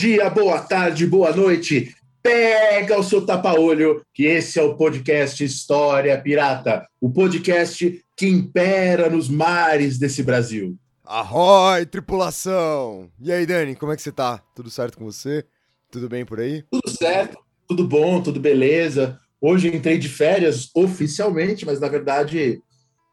Dia, boa tarde, boa noite. Pega o seu tapa-olho, que esse é o podcast História Pirata, o podcast que impera nos mares desse Brasil. Arroi, tripulação! E aí, Dani, como é que você tá? Tudo certo com você? Tudo bem por aí? Tudo certo, tudo bom, tudo beleza. Hoje entrei de férias oficialmente, mas na verdade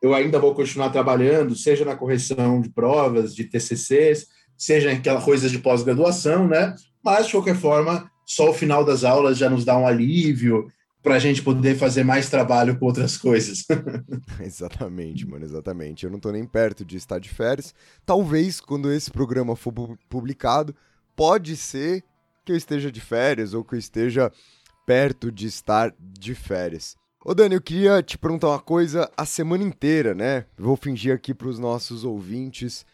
eu ainda vou continuar trabalhando, seja na correção de provas, de TCCs, seja aquela coisa de pós-graduação, né? Mas, de qualquer forma, só o final das aulas já nos dá um alívio para a gente poder fazer mais trabalho com outras coisas. exatamente, mano, exatamente. Eu não tô nem perto de estar de férias. Talvez, quando esse programa for pu- publicado, pode ser que eu esteja de férias ou que eu esteja perto de estar de férias. Ô Dani, eu queria te perguntar uma coisa a semana inteira, né? Vou fingir aqui para os nossos ouvintes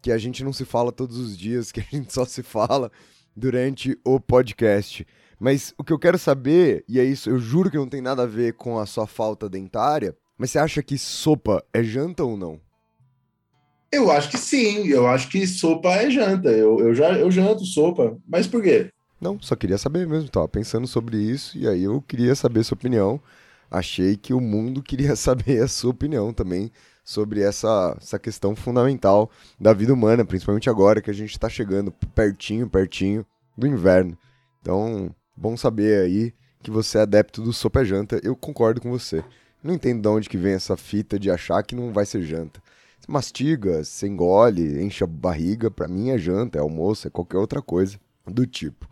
que a gente não se fala todos os dias, que a gente só se fala durante o podcast. Mas o que eu quero saber, e é isso, eu juro que não tem nada a ver com a sua falta dentária, mas você acha que sopa é janta ou não? Eu acho que sim, eu acho que sopa é janta. Eu, eu já eu janto sopa, mas por quê? Não, só queria saber mesmo, tava pensando sobre isso e aí eu queria saber sua opinião. Achei que o mundo queria saber a sua opinião também sobre essa, essa questão fundamental da vida humana, principalmente agora que a gente está chegando pertinho, pertinho do inverno. Então, bom saber aí que você é adepto do sopa janta. Eu concordo com você. Não entendo de onde que vem essa fita de achar que não vai ser janta. Você mastiga, você engole, enche a barriga, pra mim é janta, é almoço, é qualquer outra coisa do tipo.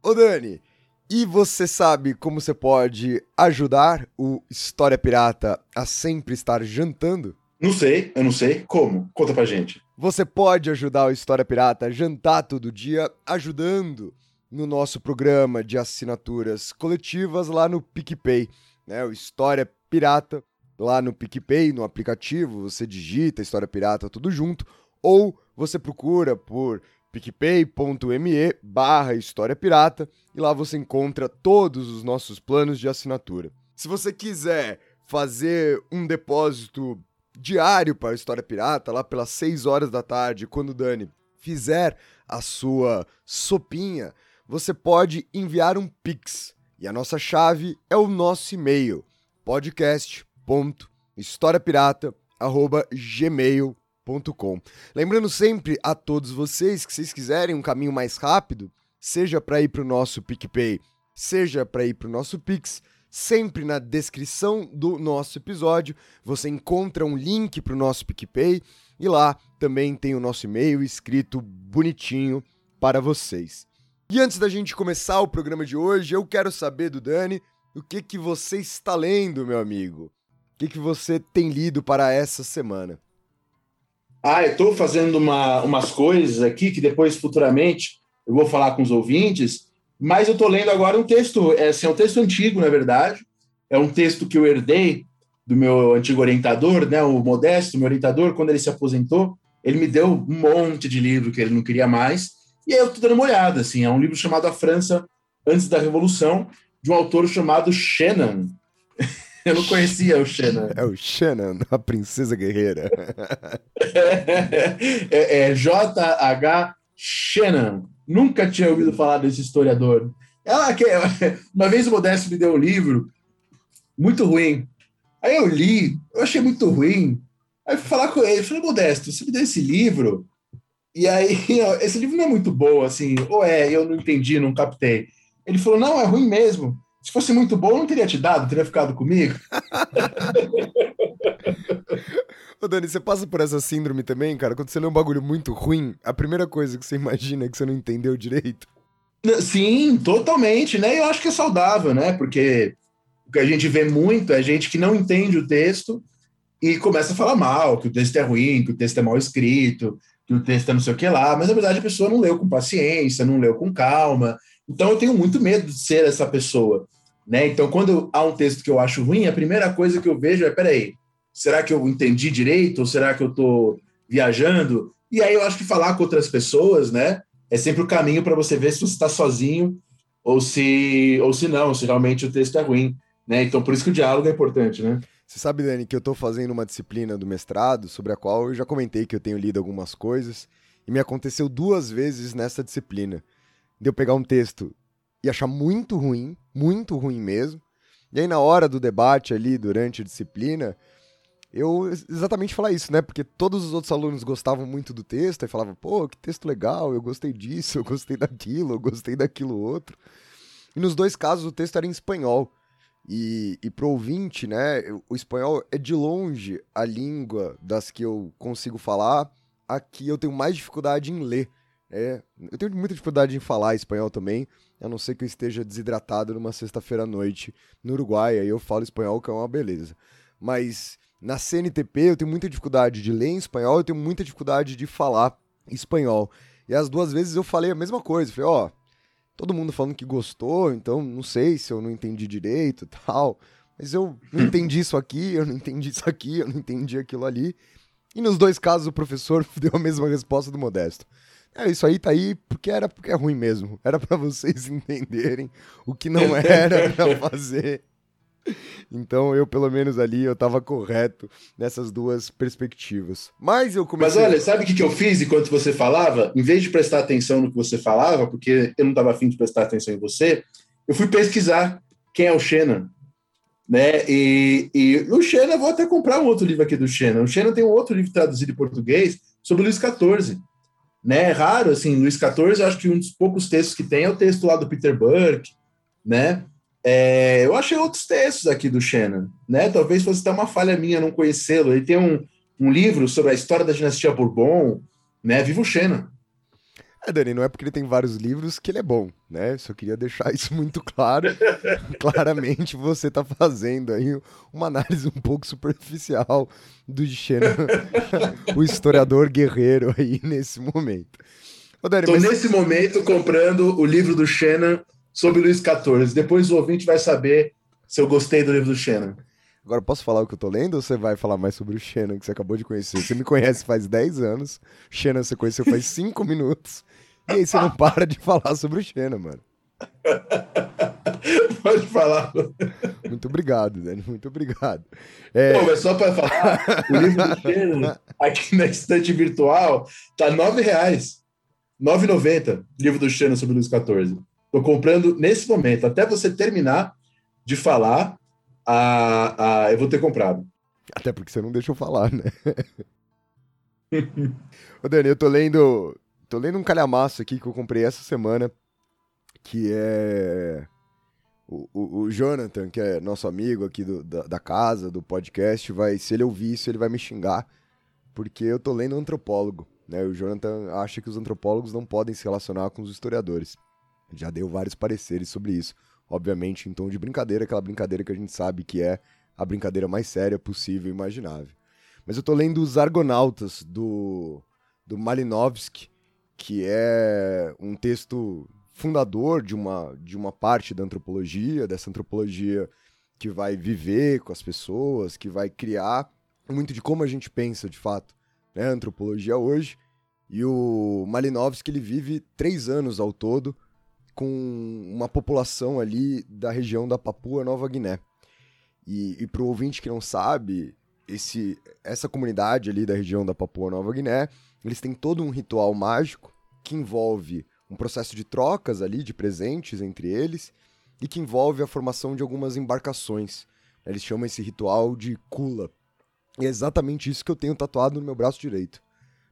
Ô Dani, e você sabe como você pode ajudar o História Pirata a sempre estar jantando? Não sei, eu não sei. Como? Conta pra gente. Você pode ajudar o História Pirata a jantar todo dia ajudando no nosso programa de assinaturas coletivas lá no PicPay, né? O História Pirata lá no PicPay, no aplicativo, você digita História Pirata tudo junto, ou você procura por picpay.me barra História Pirata e lá você encontra todos os nossos planos de assinatura. Se você quiser fazer um depósito diário para a História Pirata, lá pelas 6 horas da tarde, quando o Dani fizer a sua sopinha, você pode enviar um Pix. E a nossa chave é o nosso e-mail, podcast.historiapirata.gmail.com. Lembrando sempre a todos vocês que se quiserem um caminho mais rápido, seja para ir para o nosso PicPay, seja para ir para o nosso Pix, sempre na descrição do nosso episódio você encontra um link para o nosso PicPay e lá também tem o nosso e-mail escrito bonitinho para vocês. E antes da gente começar o programa de hoje, eu quero saber do Dani o que que você está lendo, meu amigo. O que que você tem lido para essa semana? Ah, eu estou fazendo uma, umas coisas aqui que depois, futuramente, eu vou falar com os ouvintes, mas eu estou lendo agora um texto, é, assim, é um texto antigo, na verdade. É um texto que eu herdei do meu antigo orientador, né, o Modesto, meu orientador, quando ele se aposentou, ele me deu um monte de livro que ele não queria mais, e aí eu estou dando uma olhada, assim, é um livro chamado A França Antes da Revolução, de um autor chamado Shannon. eu não conhecia o Shannon. É o Shannon, a princesa guerreira. é, é J.H. Shannon. Nunca tinha ouvido falar desse historiador. Ela, que- uma vez o Modesto me deu um livro muito ruim. Aí eu li, eu achei muito ruim. Aí fui falar com ele, falei, Modesto, você me deu esse livro? E aí, esse livro não é muito bom, assim, ou é, eu não entendi, não captei. Ele falou, não, é ruim mesmo. Se fosse muito bom, eu não teria te dado, teria ficado comigo. Ô Dani, você passa por essa síndrome também, cara? Quando você lê um bagulho muito ruim, a primeira coisa que você imagina é que você não entendeu direito. Sim, totalmente, né? Eu acho que é saudável, né? Porque o que a gente vê muito é gente que não entende o texto e começa a falar mal, que o texto é ruim, que o texto é mal escrito, que o texto é não sei o que lá, mas na verdade a pessoa não leu com paciência, não leu com calma. Então eu tenho muito medo de ser essa pessoa. Né? Então, quando há um texto que eu acho ruim, a primeira coisa que eu vejo é: peraí, será que eu entendi direito? Ou será que eu estou viajando? E aí eu acho que falar com outras pessoas, né, é sempre o caminho para você ver se você está sozinho ou se, ou se não, se realmente o texto é ruim. Né? Então, por isso que o diálogo é importante, né? Você sabe, Dani, que eu estou fazendo uma disciplina do mestrado sobre a qual eu já comentei que eu tenho lido algumas coisas e me aconteceu duas vezes nessa disciplina. De eu pegar um texto e achar muito ruim, muito ruim mesmo. E aí, na hora do debate ali, durante a disciplina, eu exatamente falar isso, né? Porque todos os outros alunos gostavam muito do texto e falavam, pô, que texto legal, eu gostei disso, eu gostei daquilo, eu gostei daquilo outro. E nos dois casos o texto era em espanhol. E, e pro ouvinte, né, o espanhol é de longe a língua das que eu consigo falar, a que eu tenho mais dificuldade em ler. É, eu tenho muita dificuldade em falar espanhol também, a não ser que eu esteja desidratado numa sexta-feira à noite no Uruguai, aí eu falo espanhol, que é uma beleza. Mas na CNTP eu tenho muita dificuldade de ler em espanhol, eu tenho muita dificuldade de falar espanhol. E as duas vezes eu falei a mesma coisa, falei, ó, oh, todo mundo falando que gostou, então não sei se eu não entendi direito tal, mas eu não entendi isso aqui, eu não entendi isso aqui, eu não entendi aquilo ali. E nos dois casos o professor deu a mesma resposta do Modesto. É, isso aí tá aí porque era porque é ruim mesmo. Era para vocês entenderem o que não era para fazer. Então eu, pelo menos ali, eu tava correto nessas duas perspectivas. Mas eu comecei... Mas olha, sabe o que, que eu fiz enquanto você falava? Em vez de prestar atenção no que você falava, porque eu não tava afim de prestar atenção em você, eu fui pesquisar quem é o Xena. Né? E, e o Xena, vou até comprar um outro livro aqui do Xena. O Xena tem um outro livro traduzido em português sobre o Luís XIV né? É raro, assim, Luiz XIV, acho que um dos poucos textos que tem é o texto lá do Peter Burke, né? É, eu achei outros textos aqui do Shannon, né? Talvez fosse até uma falha minha não conhecê-lo. Ele tem um, um livro sobre a história da dinastia Bourbon, né? Viva o Shannon. É, Dani, não é porque ele tem vários livros que ele é bom, né? Só queria deixar isso muito claro. Claramente você está fazendo aí uma análise um pouco superficial do Xena, o historiador guerreiro aí nesse momento. Ô, Dani, Tô mas... nesse momento comprando o livro do Xena sobre Luiz XIV. Depois o ouvinte vai saber se eu gostei do livro do Xena. Agora, posso falar o que eu tô lendo ou você vai falar mais sobre o Xena que você acabou de conhecer? Você me conhece faz 10 anos, Xena você conheceu faz 5 minutos. E aí você não para de falar sobre o Xena, mano. Pode falar. Muito obrigado, Dani. Muito obrigado. É... Pô, mas só para falar, o livro do Xena, aqui na estante virtual, tá R$. R$ 9,90. Livro do Xena sobre Luiz XIV. Tô comprando nesse momento. Até você terminar de falar, a, a, eu vou ter comprado. Até porque você não deixou falar, né? Ô, Dani, eu tô lendo Tô lendo um calhamaço aqui que eu comprei essa semana, que é o, o, o Jonathan, que é nosso amigo aqui do, da, da, casa, do podcast, vai, se ele ouvir isso, ele vai me xingar, porque eu tô lendo antropólogo, né? O Jonathan acha que os antropólogos não podem se relacionar com os historiadores. Já deu vários pareceres sobre isso. Obviamente, em tom de brincadeira, aquela brincadeira que a gente sabe que é a brincadeira mais séria possível e imaginável. Mas eu tô lendo Os Argonautas, do, do Malinowski, que é um texto fundador de uma, de uma parte da antropologia, dessa antropologia que vai viver com as pessoas, que vai criar muito de como a gente pensa de fato, né, a antropologia hoje. E o Malinowski ele vive três anos ao todo com uma população ali da região da Papua Nova Guiné. E, e para o ouvinte que não sabe, esse, essa comunidade ali da região da Papua Nova Guiné eles têm todo um ritual mágico que envolve um processo de trocas ali de presentes entre eles e que envolve a formação de algumas embarcações. Eles chamam esse ritual de kula. E é exatamente isso que eu tenho tatuado no meu braço direito.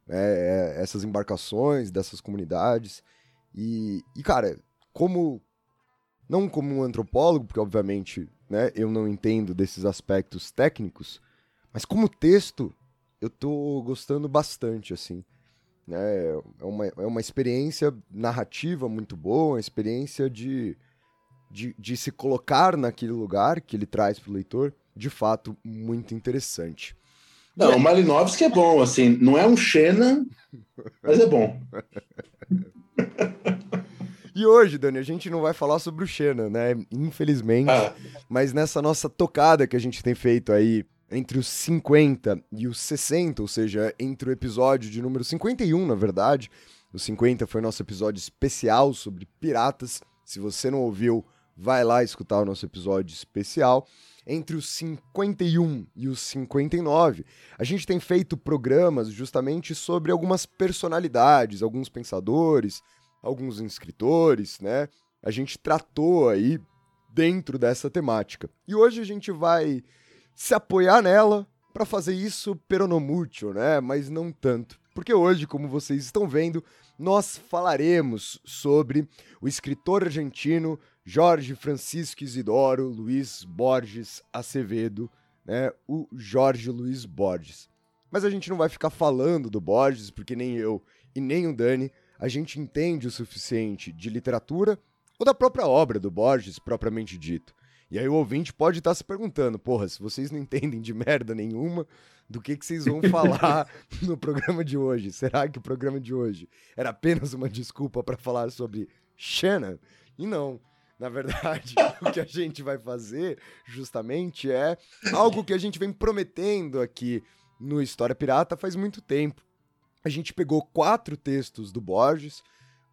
É, é essas embarcações dessas comunidades. E, e, cara, como. Não como um antropólogo, porque obviamente né, eu não entendo desses aspectos técnicos, mas como texto, eu tô gostando bastante, assim. É, é, uma, é uma experiência narrativa muito boa, uma experiência de, de, de se colocar naquele lugar que ele traz para o leitor, de fato, muito interessante. Não, o Malinovski é bom, assim, não é um Xena, mas é bom. E hoje, Dani, a gente não vai falar sobre o Xena, né? Infelizmente. Ah. Mas nessa nossa tocada que a gente tem feito aí entre os 50 e os 60, ou seja, entre o episódio de número 51, na verdade. O 50 foi nosso episódio especial sobre piratas. Se você não ouviu, vai lá escutar o nosso episódio especial. Entre os 51 e os 59, a gente tem feito programas justamente sobre algumas personalidades, alguns pensadores, alguns escritores, né? A gente tratou aí dentro dessa temática. E hoje a gente vai se apoiar nela para fazer isso peronomútil, né? Mas não tanto. Porque hoje, como vocês estão vendo, nós falaremos sobre o escritor argentino Jorge Francisco Isidoro Luiz Borges Acevedo, né? O Jorge Luiz Borges. Mas a gente não vai ficar falando do Borges, porque nem eu e nem o Dani a gente entende o suficiente de literatura ou da própria obra do Borges, propriamente dito. E aí o ouvinte pode estar se perguntando, porra, se vocês não entendem de merda nenhuma, do que, que vocês vão falar no programa de hoje? Será que o programa de hoje era apenas uma desculpa para falar sobre Shannon? E não. Na verdade, o que a gente vai fazer, justamente, é algo que a gente vem prometendo aqui no História Pirata faz muito tempo. A gente pegou quatro textos do Borges,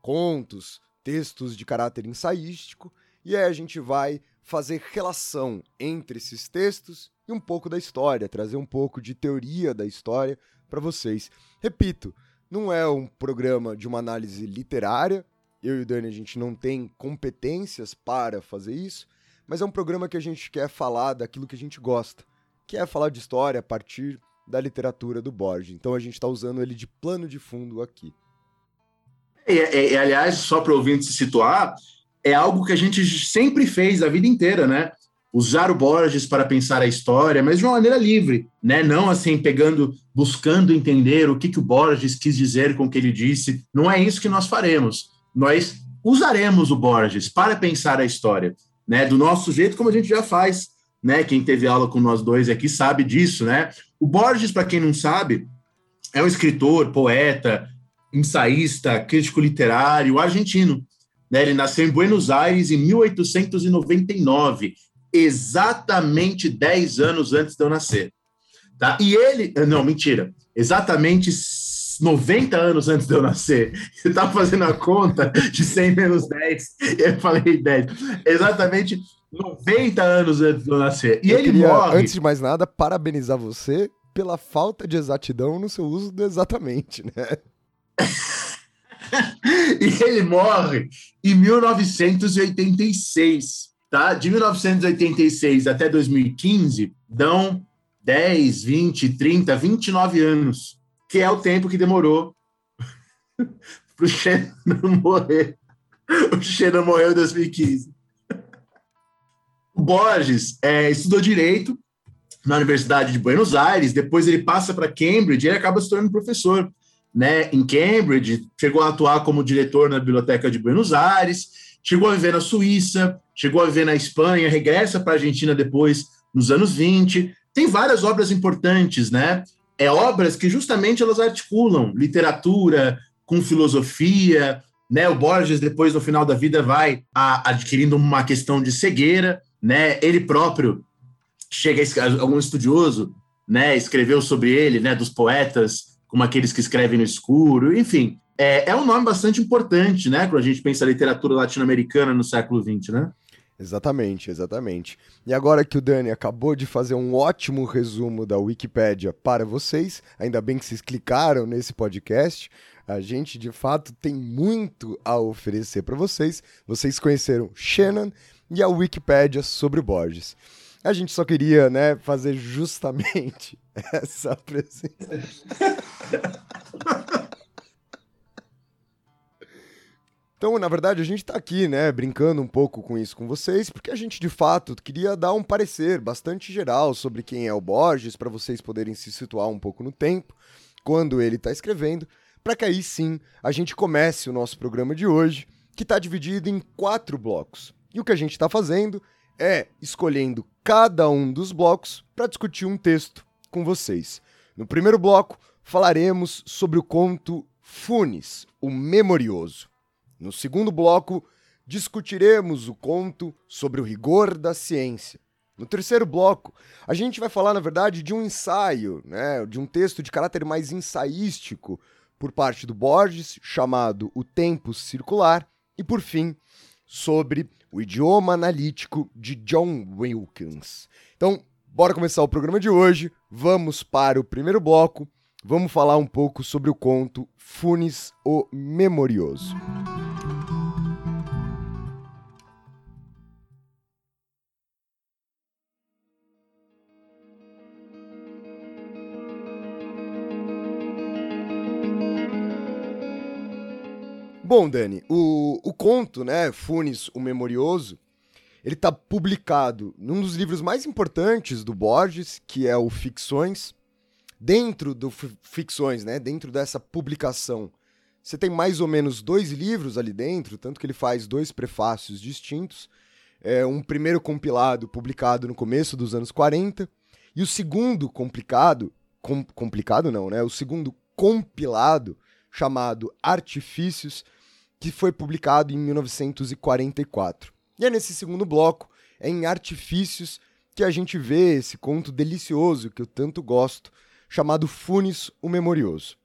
contos, textos de caráter ensaístico, e aí a gente vai fazer relação entre esses textos e um pouco da história, trazer um pouco de teoria da história para vocês. Repito, não é um programa de uma análise literária, eu e o Dani a gente não tem competências para fazer isso, mas é um programa que a gente quer falar daquilo que a gente gosta, que é falar de história a partir da literatura do Borges. Então a gente está usando ele de plano de fundo aqui. E, e, aliás, só para o ouvinte se situar, é algo que a gente sempre fez a vida inteira, né? Usar o Borges para pensar a história, mas de uma maneira livre, né? Não assim pegando, buscando entender o que, que o Borges quis dizer com o que ele disse. Não é isso que nós faremos. Nós usaremos o Borges para pensar a história, né? Do nosso jeito, como a gente já faz, né? Quem teve aula com nós dois aqui sabe disso, né? O Borges, para quem não sabe, é um escritor, poeta, ensaísta, crítico literário argentino. Né? Ele nasceu em Buenos Aires em 1899, exatamente 10 anos antes de eu nascer. Tá? E ele. Não, mentira. Exatamente 90 anos antes de eu nascer. Você estava fazendo a conta de 100 menos 10. E eu falei 10. Exatamente 90 anos antes de eu nascer. E eu ele queria, morre. Antes de mais nada, parabenizar você pela falta de exatidão no seu uso do exatamente, né? e ele morre em 1986, tá? De 1986 até 2015 dão 10, 20, 30, 29 anos, que é o tempo que demorou para o Shannon morrer. O Shannon morreu em 2015. O Borges é, estudou direito na Universidade de Buenos Aires, depois ele passa para Cambridge e ele acaba se tornando professor né, em Cambridge, chegou a atuar como diretor na Biblioteca de Buenos Aires, chegou a viver na Suíça, chegou a viver na Espanha, regressa para a Argentina depois, nos anos 20. Tem várias obras importantes, né? É obras que justamente elas articulam literatura com filosofia, né? O Borges depois no final da vida vai a, adquirindo uma questão de cegueira, né? Ele próprio chega a, algum estudioso, né, escreveu sobre ele, né, dos poetas como aqueles que escrevem no escuro, enfim. É, é um nome bastante importante, né, quando a gente pensa a literatura latino-americana no século XX, né? Exatamente, exatamente. E agora que o Dani acabou de fazer um ótimo resumo da Wikipédia para vocês, ainda bem que vocês clicaram nesse podcast, a gente de fato tem muito a oferecer para vocês. Vocês conheceram Shannon e a Wikipédia sobre Borges. A gente só queria, né, fazer justamente essa presença. Então, na verdade, a gente está aqui, né, brincando um pouco com isso com vocês, porque a gente de fato queria dar um parecer bastante geral sobre quem é o Borges, para vocês poderem se situar um pouco no tempo, quando ele está escrevendo, para que aí sim a gente comece o nosso programa de hoje, que está dividido em quatro blocos. E o que a gente está fazendo é escolhendo cada um dos blocos para discutir um texto com vocês. No primeiro bloco, falaremos sobre o conto Funes, o Memorioso. No segundo bloco, discutiremos o conto sobre o rigor da ciência. No terceiro bloco, a gente vai falar, na verdade, de um ensaio, né, de um texto de caráter mais ensaístico por parte do Borges, chamado O Tempo Circular, e por fim, sobre o idioma analítico de John Wilkins. Então, bora começar o programa de hoje. Vamos para o primeiro bloco. Vamos falar um pouco sobre o conto Funes o Memorioso. Bom, Dani, o, o conto, né, Funes, o Memorioso, ele está publicado num dos livros mais importantes do Borges, que é o Ficções. Dentro do Ficções, né, dentro dessa publicação, você tem mais ou menos dois livros ali dentro, tanto que ele faz dois prefácios distintos. É um primeiro compilado publicado no começo dos anos 40 e o segundo complicado, com, complicado não, né? O segundo compilado chamado Artifícios, que foi publicado em 1944. E é nesse segundo bloco, é em Artifícios, que a gente vê esse conto delicioso que eu tanto gosto, chamado Funes o Memorioso.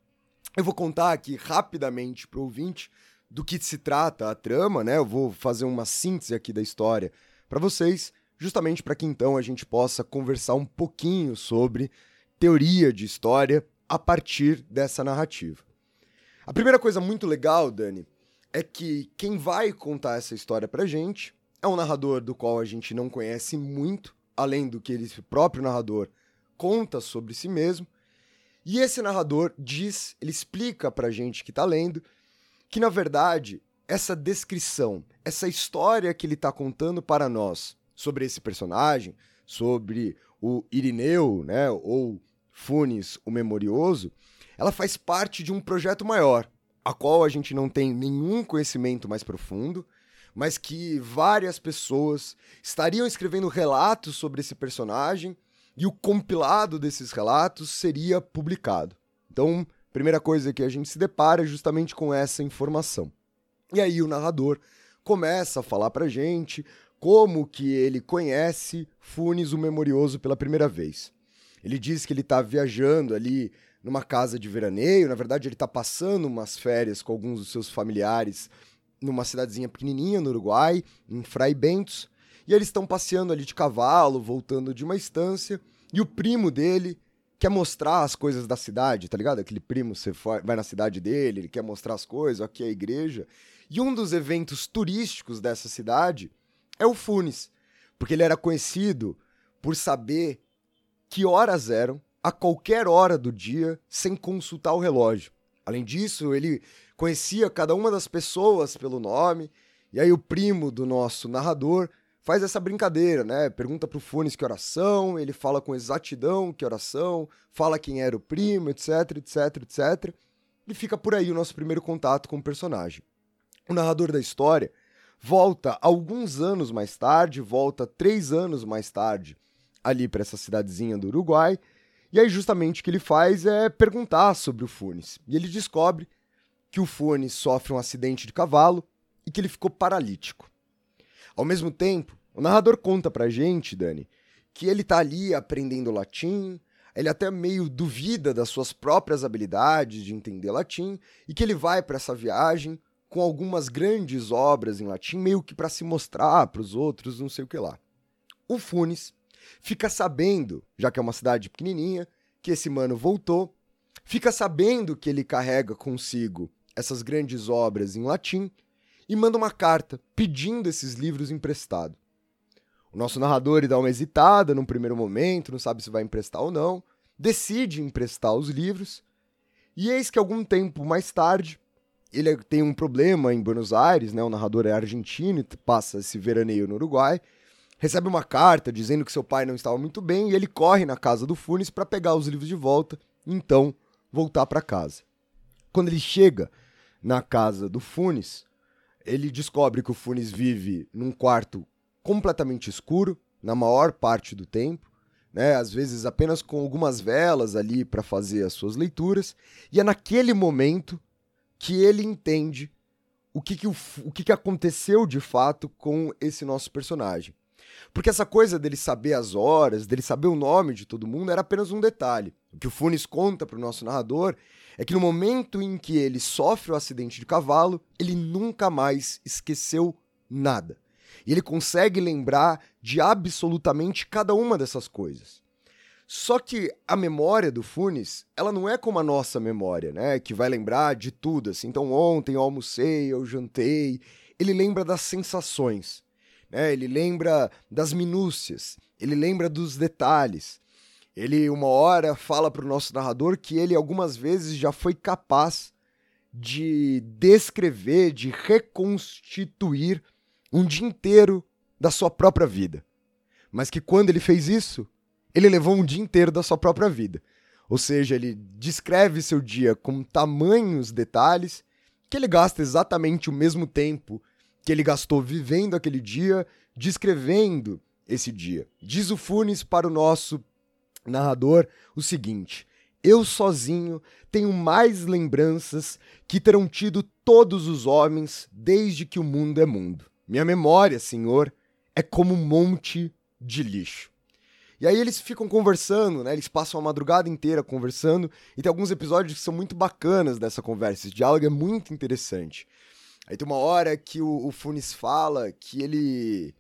Eu vou contar aqui rapidamente para o ouvinte do que se trata a trama, né? Eu vou fazer uma síntese aqui da história para vocês, justamente para que então a gente possa conversar um pouquinho sobre teoria de história a partir dessa narrativa. A primeira coisa muito legal, Dani, é que quem vai contar essa história pra gente é um narrador do qual a gente não conhece muito, além do que ele próprio narrador conta sobre si mesmo. E esse narrador diz, ele explica pra gente que tá lendo, que na verdade essa descrição, essa história que ele tá contando para nós sobre esse personagem, sobre o Irineu, né, ou Funes, o Memorioso, ela faz parte de um projeto maior, a qual a gente não tem nenhum conhecimento mais profundo, mas que várias pessoas estariam escrevendo relatos sobre esse personagem e o compilado desses relatos seria publicado. Então, primeira coisa que a gente se depara é justamente com essa informação. E aí o narrador começa a falar pra gente como que ele conhece Funes o Memorioso pela primeira vez. Ele diz que ele está viajando ali numa casa de veraneio. Na verdade, ele está passando umas férias com alguns dos seus familiares numa cidadezinha pequenininha no Uruguai, em Fray Bentos. E eles estão passeando ali de cavalo, voltando de uma estância. E o primo dele quer mostrar as coisas da cidade, tá ligado? Aquele primo, você vai na cidade dele, ele quer mostrar as coisas, aqui é a igreja. E um dos eventos turísticos dessa cidade é o Funes, porque ele era conhecido por saber que horas eram, a qualquer hora do dia sem consultar o relógio. Além disso, ele conhecia cada uma das pessoas pelo nome, e aí o primo do nosso narrador faz essa brincadeira, né? Pergunta pro Funes que oração, ele fala com exatidão que oração, fala quem era o primo, etc, etc, etc. E fica por aí o nosso primeiro contato com o personagem. O narrador da história volta alguns anos mais tarde, volta três anos mais tarde, ali para essa cidadezinha do Uruguai, e aí, justamente, o que ele faz é perguntar sobre o Funes. E ele descobre que o Funes sofre um acidente de cavalo e que ele ficou paralítico. Ao mesmo tempo, o narrador conta pra gente, Dani, que ele tá ali aprendendo latim, ele até meio duvida das suas próprias habilidades de entender latim e que ele vai para essa viagem com algumas grandes obras em latim, meio que para se mostrar para os outros, não sei o que lá. O Funes fica sabendo, já que é uma cidade pequenininha, que esse mano voltou, fica sabendo que ele carrega consigo essas grandes obras em latim e manda uma carta pedindo esses livros emprestados. O nosso narrador dá uma hesitada num primeiro momento, não sabe se vai emprestar ou não, decide emprestar os livros, e eis que algum tempo mais tarde, ele tem um problema em Buenos Aires, né? O narrador é argentino e passa esse veraneio no Uruguai, recebe uma carta dizendo que seu pai não estava muito bem e ele corre na casa do Funes para pegar os livros de volta e então voltar para casa. Quando ele chega na casa do Funes, ele descobre que o Funes vive num quarto completamente escuro, na maior parte do tempo, né? Às vezes apenas com algumas velas ali para fazer as suas leituras, e é naquele momento que ele entende o que, que, o, o que, que aconteceu de fato com esse nosso personagem. Porque essa coisa dele saber as horas, dele saber o nome de todo mundo, era apenas um detalhe. O que o Funes conta para o nosso narrador é que no momento em que ele sofre o acidente de cavalo, ele nunca mais esqueceu nada. E ele consegue lembrar de absolutamente cada uma dessas coisas. Só que a memória do Funes, ela não é como a nossa memória, né? Que vai lembrar de tudo, assim. Então, ontem eu almocei, eu jantei. Ele lembra das sensações, né? Ele lembra das minúcias, ele lembra dos detalhes. Ele, uma hora, fala para o nosso narrador que ele, algumas vezes, já foi capaz de descrever, de reconstituir um dia inteiro da sua própria vida. Mas que quando ele fez isso, ele levou um dia inteiro da sua própria vida. Ou seja, ele descreve seu dia com tamanhos detalhes que ele gasta exatamente o mesmo tempo que ele gastou vivendo aquele dia, descrevendo esse dia. Diz o Funes para o nosso narrador o seguinte: Eu sozinho tenho mais lembranças que terão tido todos os homens desde que o mundo é mundo. Minha memória, senhor, é como um monte de lixo. E aí eles ficam conversando, né? Eles passam a madrugada inteira conversando. E tem alguns episódios que são muito bacanas dessa conversa. Esse diálogo é muito interessante. Aí tem uma hora que o, o Funes fala que ele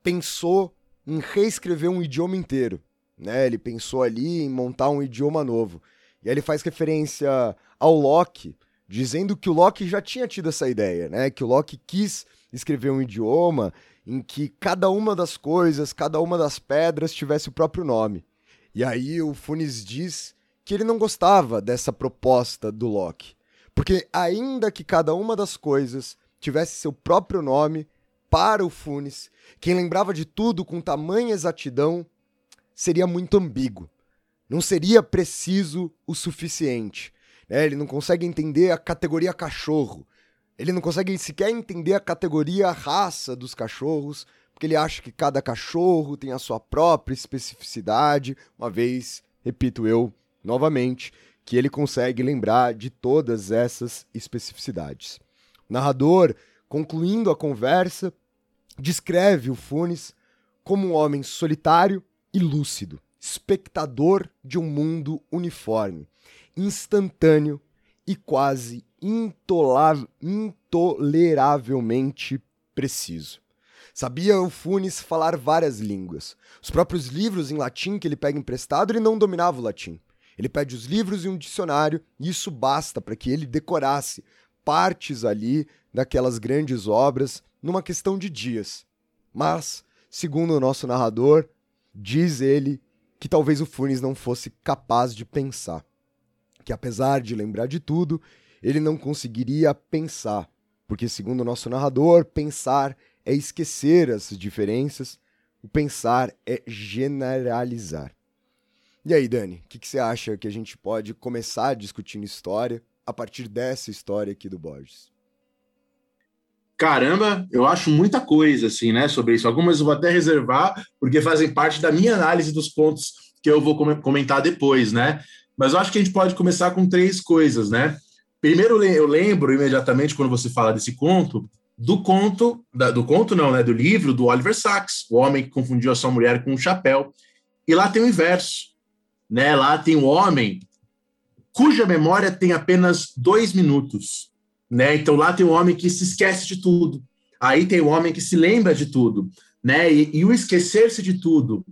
pensou em reescrever um idioma inteiro. Né? Ele pensou ali em montar um idioma novo. E aí ele faz referência ao Loki, dizendo que o Loki já tinha tido essa ideia, né? Que o Loki quis escrever um idioma em que cada uma das coisas, cada uma das pedras tivesse o próprio nome. E aí o Funes diz que ele não gostava dessa proposta do Loki, porque ainda que cada uma das coisas tivesse seu próprio nome, para o Funes, quem lembrava de tudo com tamanha exatidão seria muito ambíguo. Não seria preciso o suficiente. Né? Ele não consegue entender a categoria cachorro, ele não consegue sequer entender a categoria raça dos cachorros, porque ele acha que cada cachorro tem a sua própria especificidade, uma vez, repito eu novamente, que ele consegue lembrar de todas essas especificidades. O narrador, concluindo a conversa, descreve o Funes como um homem solitário e lúcido, espectador de um mundo uniforme, instantâneo e quase intoleravelmente preciso. Sabia o Funes falar várias línguas. Os próprios livros em latim que ele pega emprestado, ele não dominava o latim. Ele pede os livros e um dicionário, e isso basta para que ele decorasse partes ali daquelas grandes obras numa questão de dias. Mas, segundo o nosso narrador, diz ele que talvez o Funes não fosse capaz de pensar. Que apesar de lembrar de tudo, ele não conseguiria pensar, porque, segundo o nosso narrador, pensar é esquecer as diferenças, o pensar é generalizar. E aí, Dani, o que, que, você acha que a gente pode começar discutindo história a partir dessa história aqui do Borges? Caramba, eu acho muita coisa assim, né, sobre isso. Algumas eu vou até reservar, porque fazem parte da minha análise dos pontos que eu vou comentar depois, né? Mas eu acho que a gente pode começar com três coisas, né? Primeiro, eu lembro imediatamente, quando você fala desse conto, do conto, da, do conto não, né, do livro do Oliver Sacks, o homem que confundiu a sua mulher com um chapéu. E lá tem o inverso, né? Lá tem o homem cuja memória tem apenas dois minutos, né? Então lá tem o homem que se esquece de tudo. Aí tem o homem que se lembra de tudo, né? E, e o esquecer-se de tudo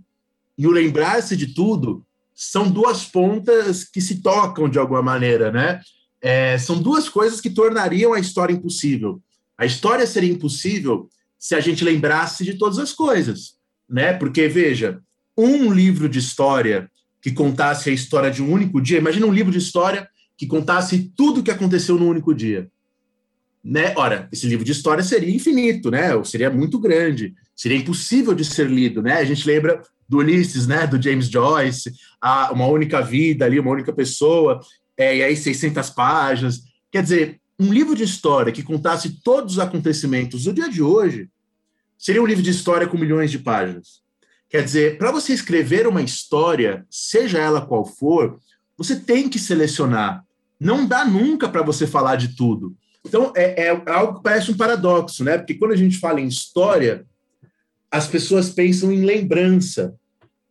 e o lembrar-se de tudo são duas pontas que se tocam de alguma maneira, né? é, são duas coisas que tornariam a história impossível. A história seria impossível se a gente lembrasse de todas as coisas, né? Porque, veja, um livro de história que contasse a história de um único dia, imagina um livro de história que contasse tudo o que aconteceu no único dia. Né? Ora, esse livro de história seria infinito, né? Ou seria muito grande, seria impossível de ser lido, né? A gente lembra do Ulisses, né? Do James Joyce, a, uma única vida ali, uma única pessoa é, e aí 600 páginas. Quer dizer, um livro de história que contasse todos os acontecimentos do dia de hoje seria um livro de história com milhões de páginas. Quer dizer, para você escrever uma história, seja ela qual for, você tem que selecionar. Não dá nunca para você falar de tudo. Então, é, é, algo que parece um paradoxo, né? Porque quando a gente fala em história, as pessoas pensam em lembrança.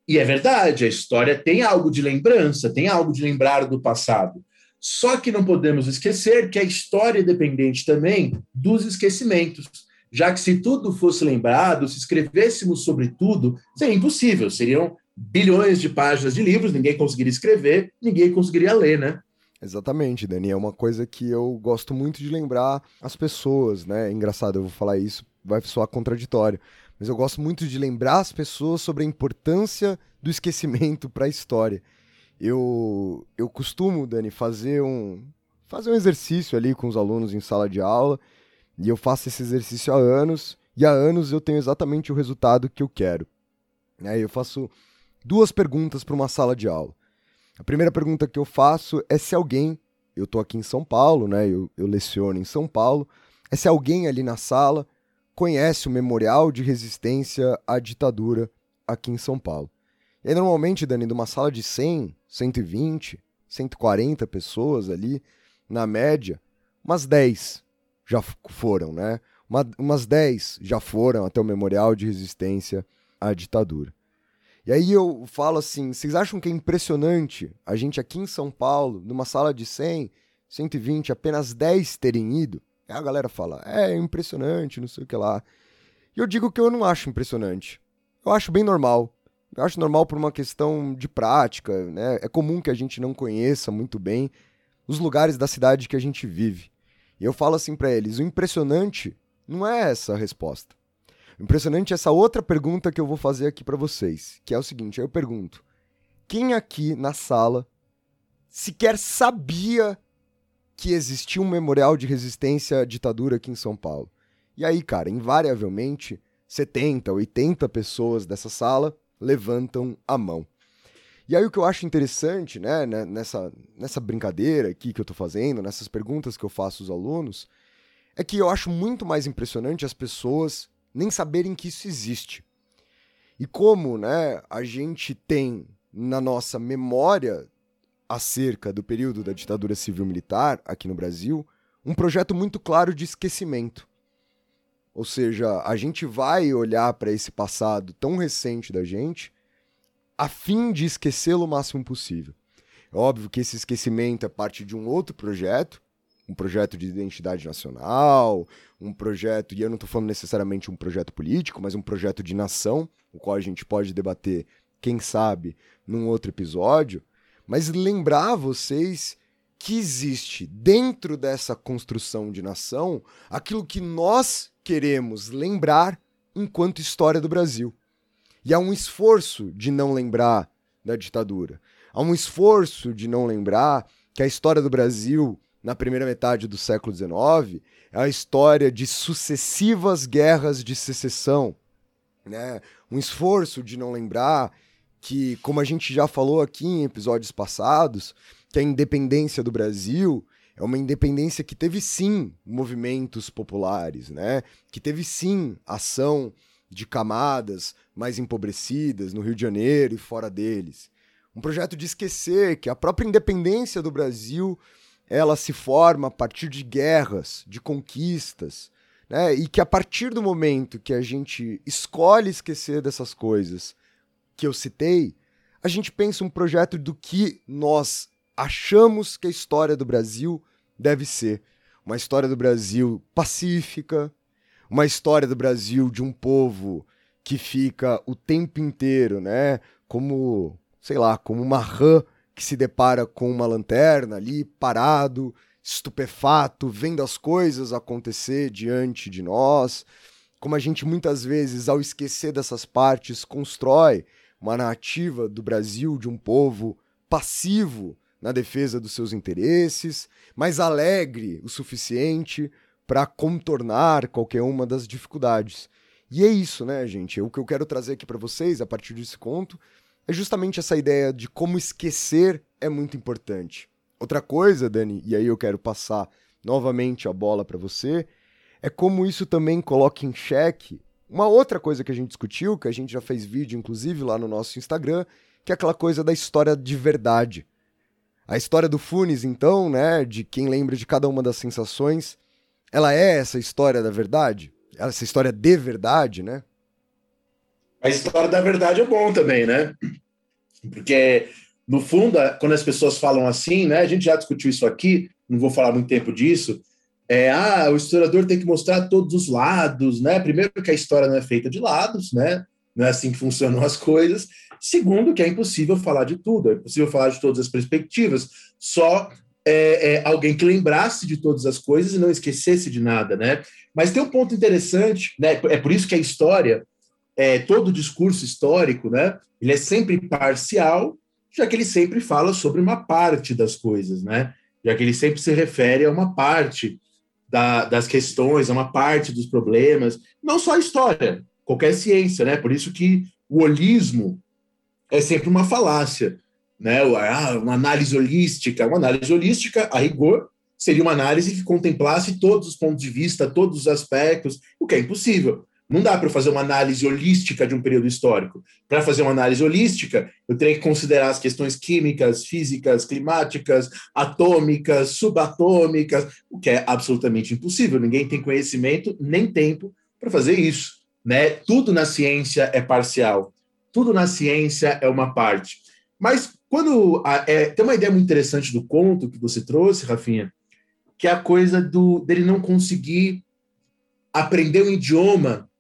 E é verdade, a história tem algo de lembrança, tem algo de lembrar do passado. Só que não podemos esquecer que a história é dependente também dos esquecimentos. Já que se tudo fosse lembrado, se escrevêssemos sobre tudo, seria impossível. Seriam bilhões de páginas de livros, ninguém conseguiria escrever, ninguém conseguiria ler, né? Exatamente, Dani. É uma coisa que eu gosto muito de lembrar as pessoas, né? É engraçado, eu vou falar isso, vai soar contraditório. Mas eu gosto muito de lembrar as pessoas sobre a importância do esquecimento para a história. Eu, eu costumo, Dani, fazer um, fazer um exercício ali com os alunos em sala de aula, e eu faço esse exercício há anos, e há anos eu tenho exatamente o resultado que eu quero. Aí eu faço duas perguntas para uma sala de aula. A primeira pergunta que eu faço é se alguém, eu estou aqui em São Paulo, né? Eu, eu leciono em São Paulo, é se alguém ali na sala conhece o Memorial de Resistência à Ditadura aqui em São Paulo. E normalmente, Dani, de uma sala de 100, 120, 140 pessoas ali, na média, umas 10 já foram, né? Uma, umas 10 já foram até o Memorial de Resistência à Ditadura. E aí eu falo assim, vocês acham que é impressionante a gente aqui em São Paulo, numa sala de 100, 120, apenas 10 terem ido? Aí a galera fala, é impressionante, não sei o que lá. E eu digo que eu não acho impressionante. Eu acho bem normal. Eu acho normal por uma questão de prática, né? É comum que a gente não conheça muito bem os lugares da cidade que a gente vive. E eu falo assim para eles, o impressionante não é essa a resposta. Impressionante essa outra pergunta que eu vou fazer aqui para vocês, que é o seguinte, eu pergunto: quem aqui na sala sequer sabia que existia um memorial de resistência à ditadura aqui em São Paulo? E aí, cara, invariavelmente 70, 80 pessoas dessa sala levantam a mão. E aí o que eu acho interessante, né, né, nessa, nessa brincadeira aqui que eu tô fazendo, nessas perguntas que eu faço aos alunos, é que eu acho muito mais impressionante as pessoas nem saberem que isso existe. E como né, a gente tem na nossa memória acerca do período da ditadura civil-militar aqui no Brasil um projeto muito claro de esquecimento. Ou seja, a gente vai olhar para esse passado tão recente da gente a fim de esquecê-lo o máximo possível. É óbvio que esse esquecimento é parte de um outro projeto, um projeto de identidade nacional, um projeto, e eu não estou falando necessariamente um projeto político, mas um projeto de nação, o qual a gente pode debater, quem sabe, num outro episódio, mas lembrar vocês que existe dentro dessa construção de nação aquilo que nós queremos lembrar enquanto história do Brasil. E há um esforço de não lembrar da ditadura. Há um esforço de não lembrar que a história do Brasil na primeira metade do século XIX é a história de sucessivas guerras de secessão. Né? Um esforço de não lembrar que, como a gente já falou aqui em episódios passados, que a independência do Brasil é uma independência que teve sim movimentos populares, né? que teve sim ação de camadas mais empobrecidas no Rio de Janeiro e fora deles. Um projeto de esquecer que a própria independência do Brasil ela se forma a partir de guerras, de conquistas, né? E que a partir do momento que a gente escolhe esquecer dessas coisas que eu citei, a gente pensa um projeto do que nós achamos que a história do Brasil deve ser. Uma história do Brasil pacífica, uma história do Brasil de um povo que fica o tempo inteiro, né? Como, sei lá, como uma rã que se depara com uma lanterna ali, parado, estupefato, vendo as coisas acontecer diante de nós. Como a gente muitas vezes, ao esquecer dessas partes, constrói uma narrativa do Brasil de um povo passivo na defesa dos seus interesses, mas alegre o suficiente para contornar qualquer uma das dificuldades. E é isso, né, gente? O que eu quero trazer aqui para vocês a partir desse conto é justamente essa ideia de como esquecer é muito importante. Outra coisa, Dani, e aí eu quero passar novamente a bola para você, é como isso também coloca em xeque Uma outra coisa que a gente discutiu, que a gente já fez vídeo, inclusive, lá no nosso Instagram, que é aquela coisa da história de verdade. A história do Funes, então, né, de quem lembra de cada uma das sensações, ela é essa história da verdade? Essa história de verdade, né? A história da verdade é bom também, né? Porque, no fundo, quando as pessoas falam assim, né, a gente já discutiu isso aqui, não vou falar muito tempo disso, é, ah, o historiador tem que mostrar todos os lados, né? Primeiro que a história não é feita de lados, né? Não é assim que funcionam as coisas. Segundo, que é impossível falar de tudo, é impossível falar de todas as perspectivas. Só é, é, alguém que lembrasse de todas as coisas e não esquecesse de nada, né? Mas tem um ponto interessante, né? É por isso que a história, é, todo discurso histórico, né? Ele é sempre parcial, já que ele sempre fala sobre uma parte das coisas, né? Já que ele sempre se refere a uma parte da, das questões, a uma parte dos problemas, não só a história, qualquer ciência, né? Por isso que o holismo é sempre uma falácia, né? Ah, uma análise holística, uma análise holística, a rigor, seria uma análise que contemplasse todos os pontos de vista, todos os aspectos, o que é impossível. Não dá para fazer uma análise holística de um período histórico. Para fazer uma análise holística, eu teria que considerar as questões químicas, físicas, climáticas, atômicas, subatômicas, o que é absolutamente impossível. Ninguém tem conhecimento nem tempo para fazer isso. Né? Tudo na ciência é parcial. Tudo na ciência é uma parte. Mas quando é, tem uma ideia muito interessante do conto que você trouxe, Rafinha, que é a coisa do dele não conseguir aprender um idioma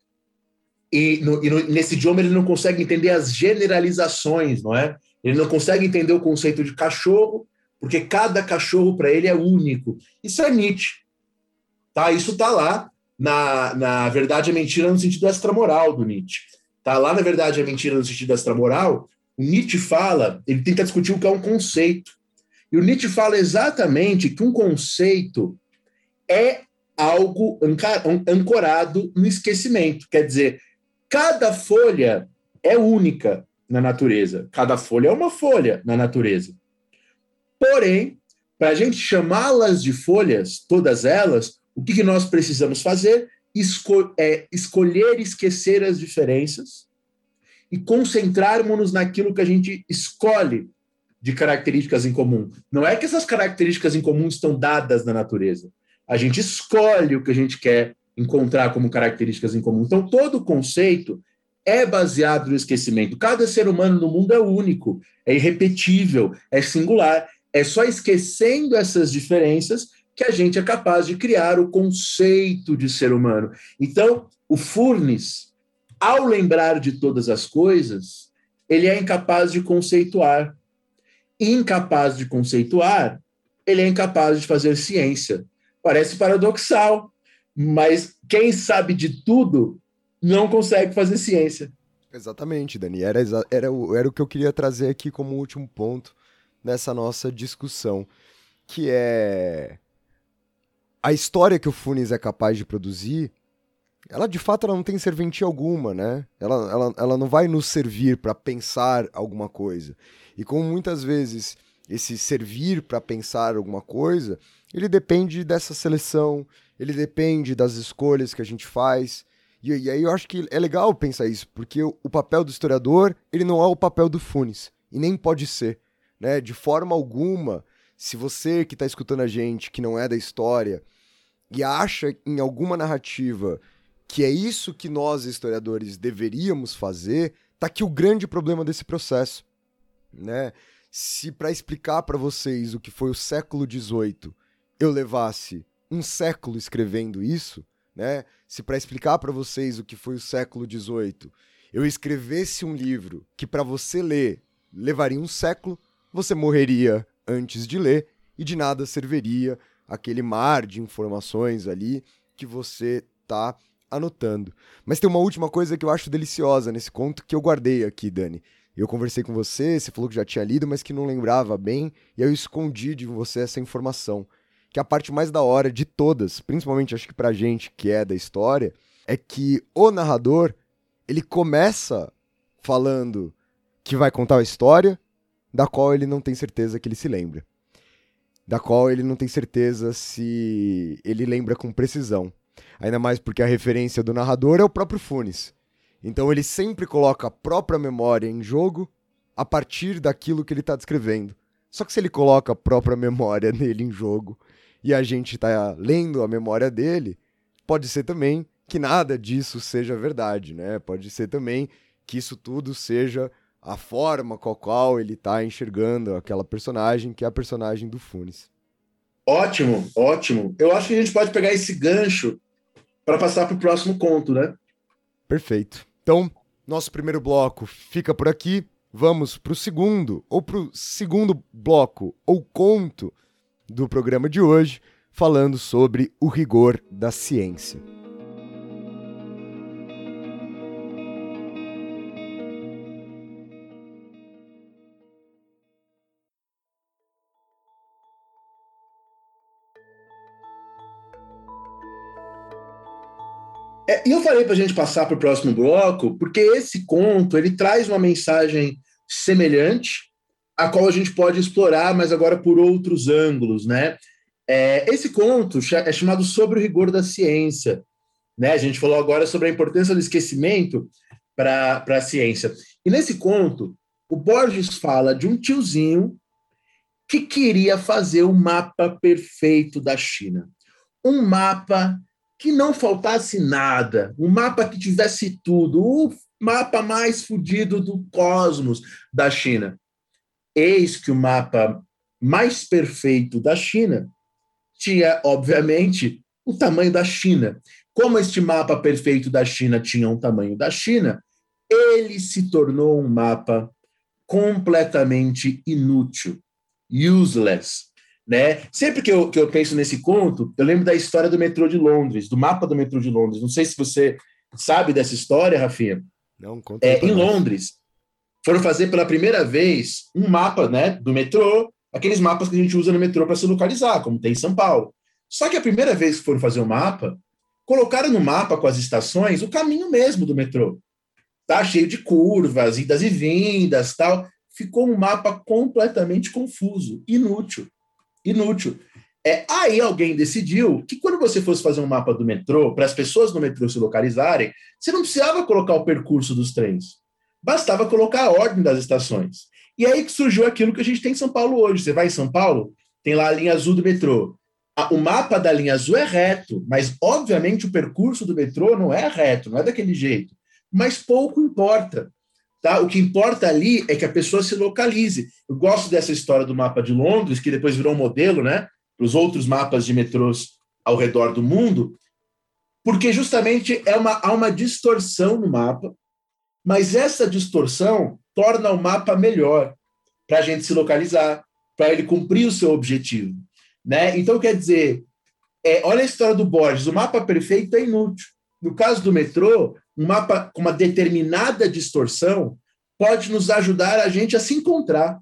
e, no, e no, nesse idioma ele não consegue entender as generalizações, não é? Ele não consegue entender o conceito de cachorro, porque cada cachorro para ele é único. Isso é Nietzsche. Tá? Isso está lá na, na Verdade é Mentira no sentido extramoral do Nietzsche. Tá lá na Verdade é Mentira no sentido extramoral, o Nietzsche fala, ele tenta discutir o que é um conceito. E o Nietzsche fala exatamente que um conceito é algo ancorado no esquecimento. Quer dizer, Cada folha é única na natureza. Cada folha é uma folha na natureza. Porém, para a gente chamá-las de folhas, todas elas, o que, que nós precisamos fazer? Esco é, escolher esquecer as diferenças e concentrarmos-nos naquilo que a gente escolhe de características em comum. Não é que essas características em comum estão dadas na natureza. A gente escolhe o que a gente quer encontrar como características em comum. Então, todo conceito é baseado no esquecimento. Cada ser humano no mundo é único, é irrepetível, é singular. É só esquecendo essas diferenças que a gente é capaz de criar o conceito de ser humano. Então, o Furnes, ao lembrar de todas as coisas, ele é incapaz de conceituar. Incapaz de conceituar, ele é incapaz de fazer ciência. Parece paradoxal, mas quem sabe de tudo não consegue fazer ciência. Exatamente, Dani. Era, era, era o que eu queria trazer aqui como último ponto nessa nossa discussão, que é a história que o Funes é capaz de produzir, ela de fato ela não tem serventia alguma, né? Ela, ela, ela não vai nos servir para pensar alguma coisa. E como muitas vezes esse servir para pensar alguma coisa, ele depende dessa seleção, ele depende das escolhas que a gente faz. E, e, aí eu acho que é legal pensar isso, porque o, o, papel do historiador, ele não é o papel do Funes, e nem pode ser, né? De forma alguma, se você que está escutando a gente, que não é da história, e acha em alguma narrativa que é isso que nós, historiadores, deveríamos fazer, tá aqui o grande problema desse processo, né? Se para explicar para vocês o que foi o século XVIII, eu levasse um século escrevendo isso, né? Se para explicar para vocês o que foi o século XVIII, eu escrevesse um livro que para você ler levaria um século, você morreria antes de ler e de nada serviria aquele mar de informações ali que você tá anotando. Mas tem uma última coisa que eu acho deliciosa nesse conto que eu guardei aqui, Dani. Eu conversei com você, você falou que já tinha lido, mas que não lembrava bem, e eu escondi de você essa informação que a parte mais da hora de todas, principalmente acho que pra gente que é da história, é que o narrador, ele começa falando que vai contar a história da qual ele não tem certeza que ele se lembra. Da qual ele não tem certeza se ele lembra com precisão. Ainda mais porque a referência do narrador é o próprio Funes. Então ele sempre coloca a própria memória em jogo a partir daquilo que ele está descrevendo. Só que se ele coloca a própria memória nele em jogo e a gente está lendo a memória dele, pode ser também que nada disso seja verdade, né? Pode ser também que isso tudo seja a forma com a qual ele está enxergando aquela personagem, que é a personagem do Funes. Ótimo, ótimo. Eu acho que a gente pode pegar esse gancho para passar para o próximo conto, né? Perfeito. Então, nosso primeiro bloco fica por aqui. Vamos para o segundo, ou para o segundo bloco, ou conto do programa de hoje, falando sobre o rigor da ciência. É, e eu falei para a gente passar para o próximo bloco, porque esse conto ele traz uma mensagem semelhante, a qual a gente pode explorar, mas agora por outros ângulos, né? É, esse conto é chamado Sobre o Rigor da Ciência. Né? A gente falou agora sobre a importância do esquecimento para a ciência. E nesse conto, o Borges fala de um tiozinho que queria fazer o mapa perfeito da China. Um mapa que não faltasse nada, um mapa que tivesse tudo, o mapa mais fodido do cosmos da China. Eis que o mapa mais perfeito da China tinha, obviamente, o tamanho da China. Como este mapa perfeito da China tinha um tamanho da China, ele se tornou um mapa completamente inútil, useless. Né? Sempre que eu, que eu penso nesse conto, eu lembro da história do metrô de Londres, do mapa do metrô de Londres. Não sei se você sabe dessa história, Rafinha. Não, conta é, em Londres, foram fazer pela primeira vez um mapa né, do metrô, aqueles mapas que a gente usa no metrô para se localizar, como tem em São Paulo. Só que a primeira vez que foram fazer o mapa, colocaram no mapa com as estações o caminho mesmo do metrô. Tá cheio de curvas, idas e vindas, tal. Ficou um mapa completamente confuso, inútil inútil. É, aí alguém decidiu que quando você fosse fazer um mapa do metrô, para as pessoas no metrô se localizarem, você não precisava colocar o percurso dos trens. Bastava colocar a ordem das estações. E aí que surgiu aquilo que a gente tem em São Paulo hoje. Você vai em São Paulo, tem lá a linha azul do metrô. O mapa da linha azul é reto, mas obviamente o percurso do metrô não é reto, não é daquele jeito. Mas pouco importa. Tá? O que importa ali é que a pessoa se localize. Eu gosto dessa história do mapa de Londres, que depois virou um modelo né, para os outros mapas de metrôs ao redor do mundo, porque justamente é uma, há uma distorção no mapa, mas essa distorção torna o mapa melhor para a gente se localizar, para ele cumprir o seu objetivo. Né? Então, quer dizer, é, olha a história do Borges, o mapa perfeito é inútil. No caso do metrô, um mapa com uma determinada distorção pode nos ajudar a gente a se encontrar,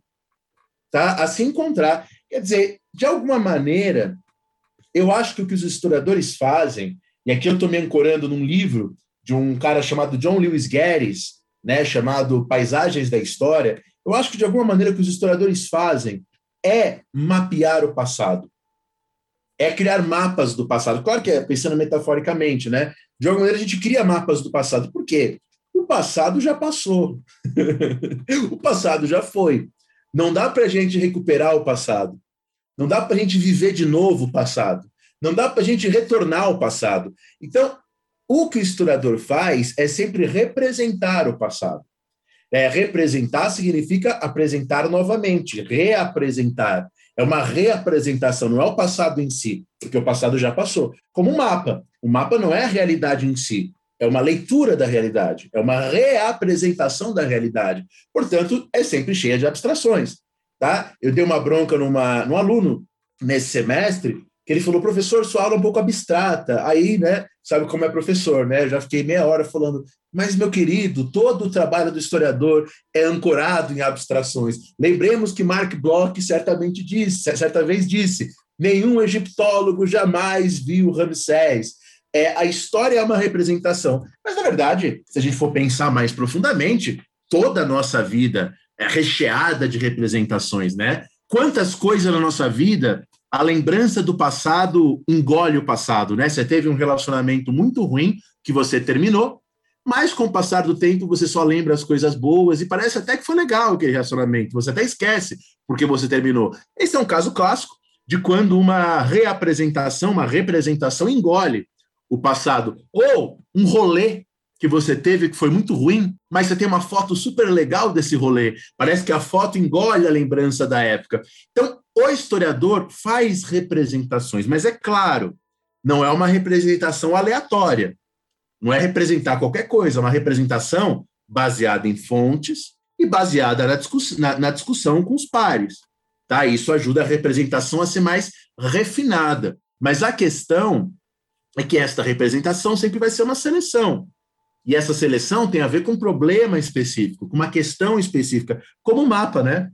tá? A se encontrar. Quer dizer, de alguma maneira, eu acho que o que os historiadores fazem, e aqui eu estou me ancorando num livro de um cara chamado John Lewis Guedes, né, chamado Paisagens da História, eu acho que de alguma maneira o que os historiadores fazem é mapear o passado. É criar mapas do passado. Claro que é pensando metaforicamente, né? De alguma maneira, a gente cria mapas do passado. Por quê? O passado já passou. o passado já foi. Não dá para a gente recuperar o passado. Não dá para a gente viver de novo o passado. Não dá para a gente retornar ao passado. Então, o que o historiador faz é sempre representar o passado. É, representar significa apresentar novamente, reapresentar. É uma reapresentação, não é o passado em si, porque o passado já passou. Como um mapa. O mapa não é a realidade em si, é uma leitura da realidade, é uma reapresentação da realidade. Portanto, é sempre cheia de abstrações. Tá? Eu dei uma bronca numa, num aluno nesse semestre que ele falou, professor, sua aula é um pouco abstrata. Aí, né, sabe como é professor, né? Eu já fiquei meia hora falando, mas, meu querido, todo o trabalho do historiador é ancorado em abstrações. Lembremos que Mark Bloch certamente disse, certa vez disse, nenhum egiptólogo jamais viu Ramsés. É, a história é uma representação. Mas, na verdade, se a gente for pensar mais profundamente, toda a nossa vida é recheada de representações, né? Quantas coisas na nossa vida a lembrança do passado engole o passado, né? Você teve um relacionamento muito ruim que você terminou, mas com o passar do tempo você só lembra as coisas boas e parece até que foi legal aquele relacionamento, você até esquece porque você terminou. Esse é um caso clássico de quando uma reapresentação, uma representação engole o passado, ou um rolê que você teve que foi muito ruim, mas você tem uma foto super legal desse rolê. Parece que a foto engole a lembrança da época. Então, o historiador faz representações, mas é claro, não é uma representação aleatória. Não é representar qualquer coisa, é uma representação baseada em fontes e baseada na, discuss na, na discussão com os pares. Tá? Isso ajuda a representação a ser mais refinada. Mas a questão é que esta representação sempre vai ser uma seleção. E essa seleção tem a ver com um problema específico, com uma questão específica, como mapa, né?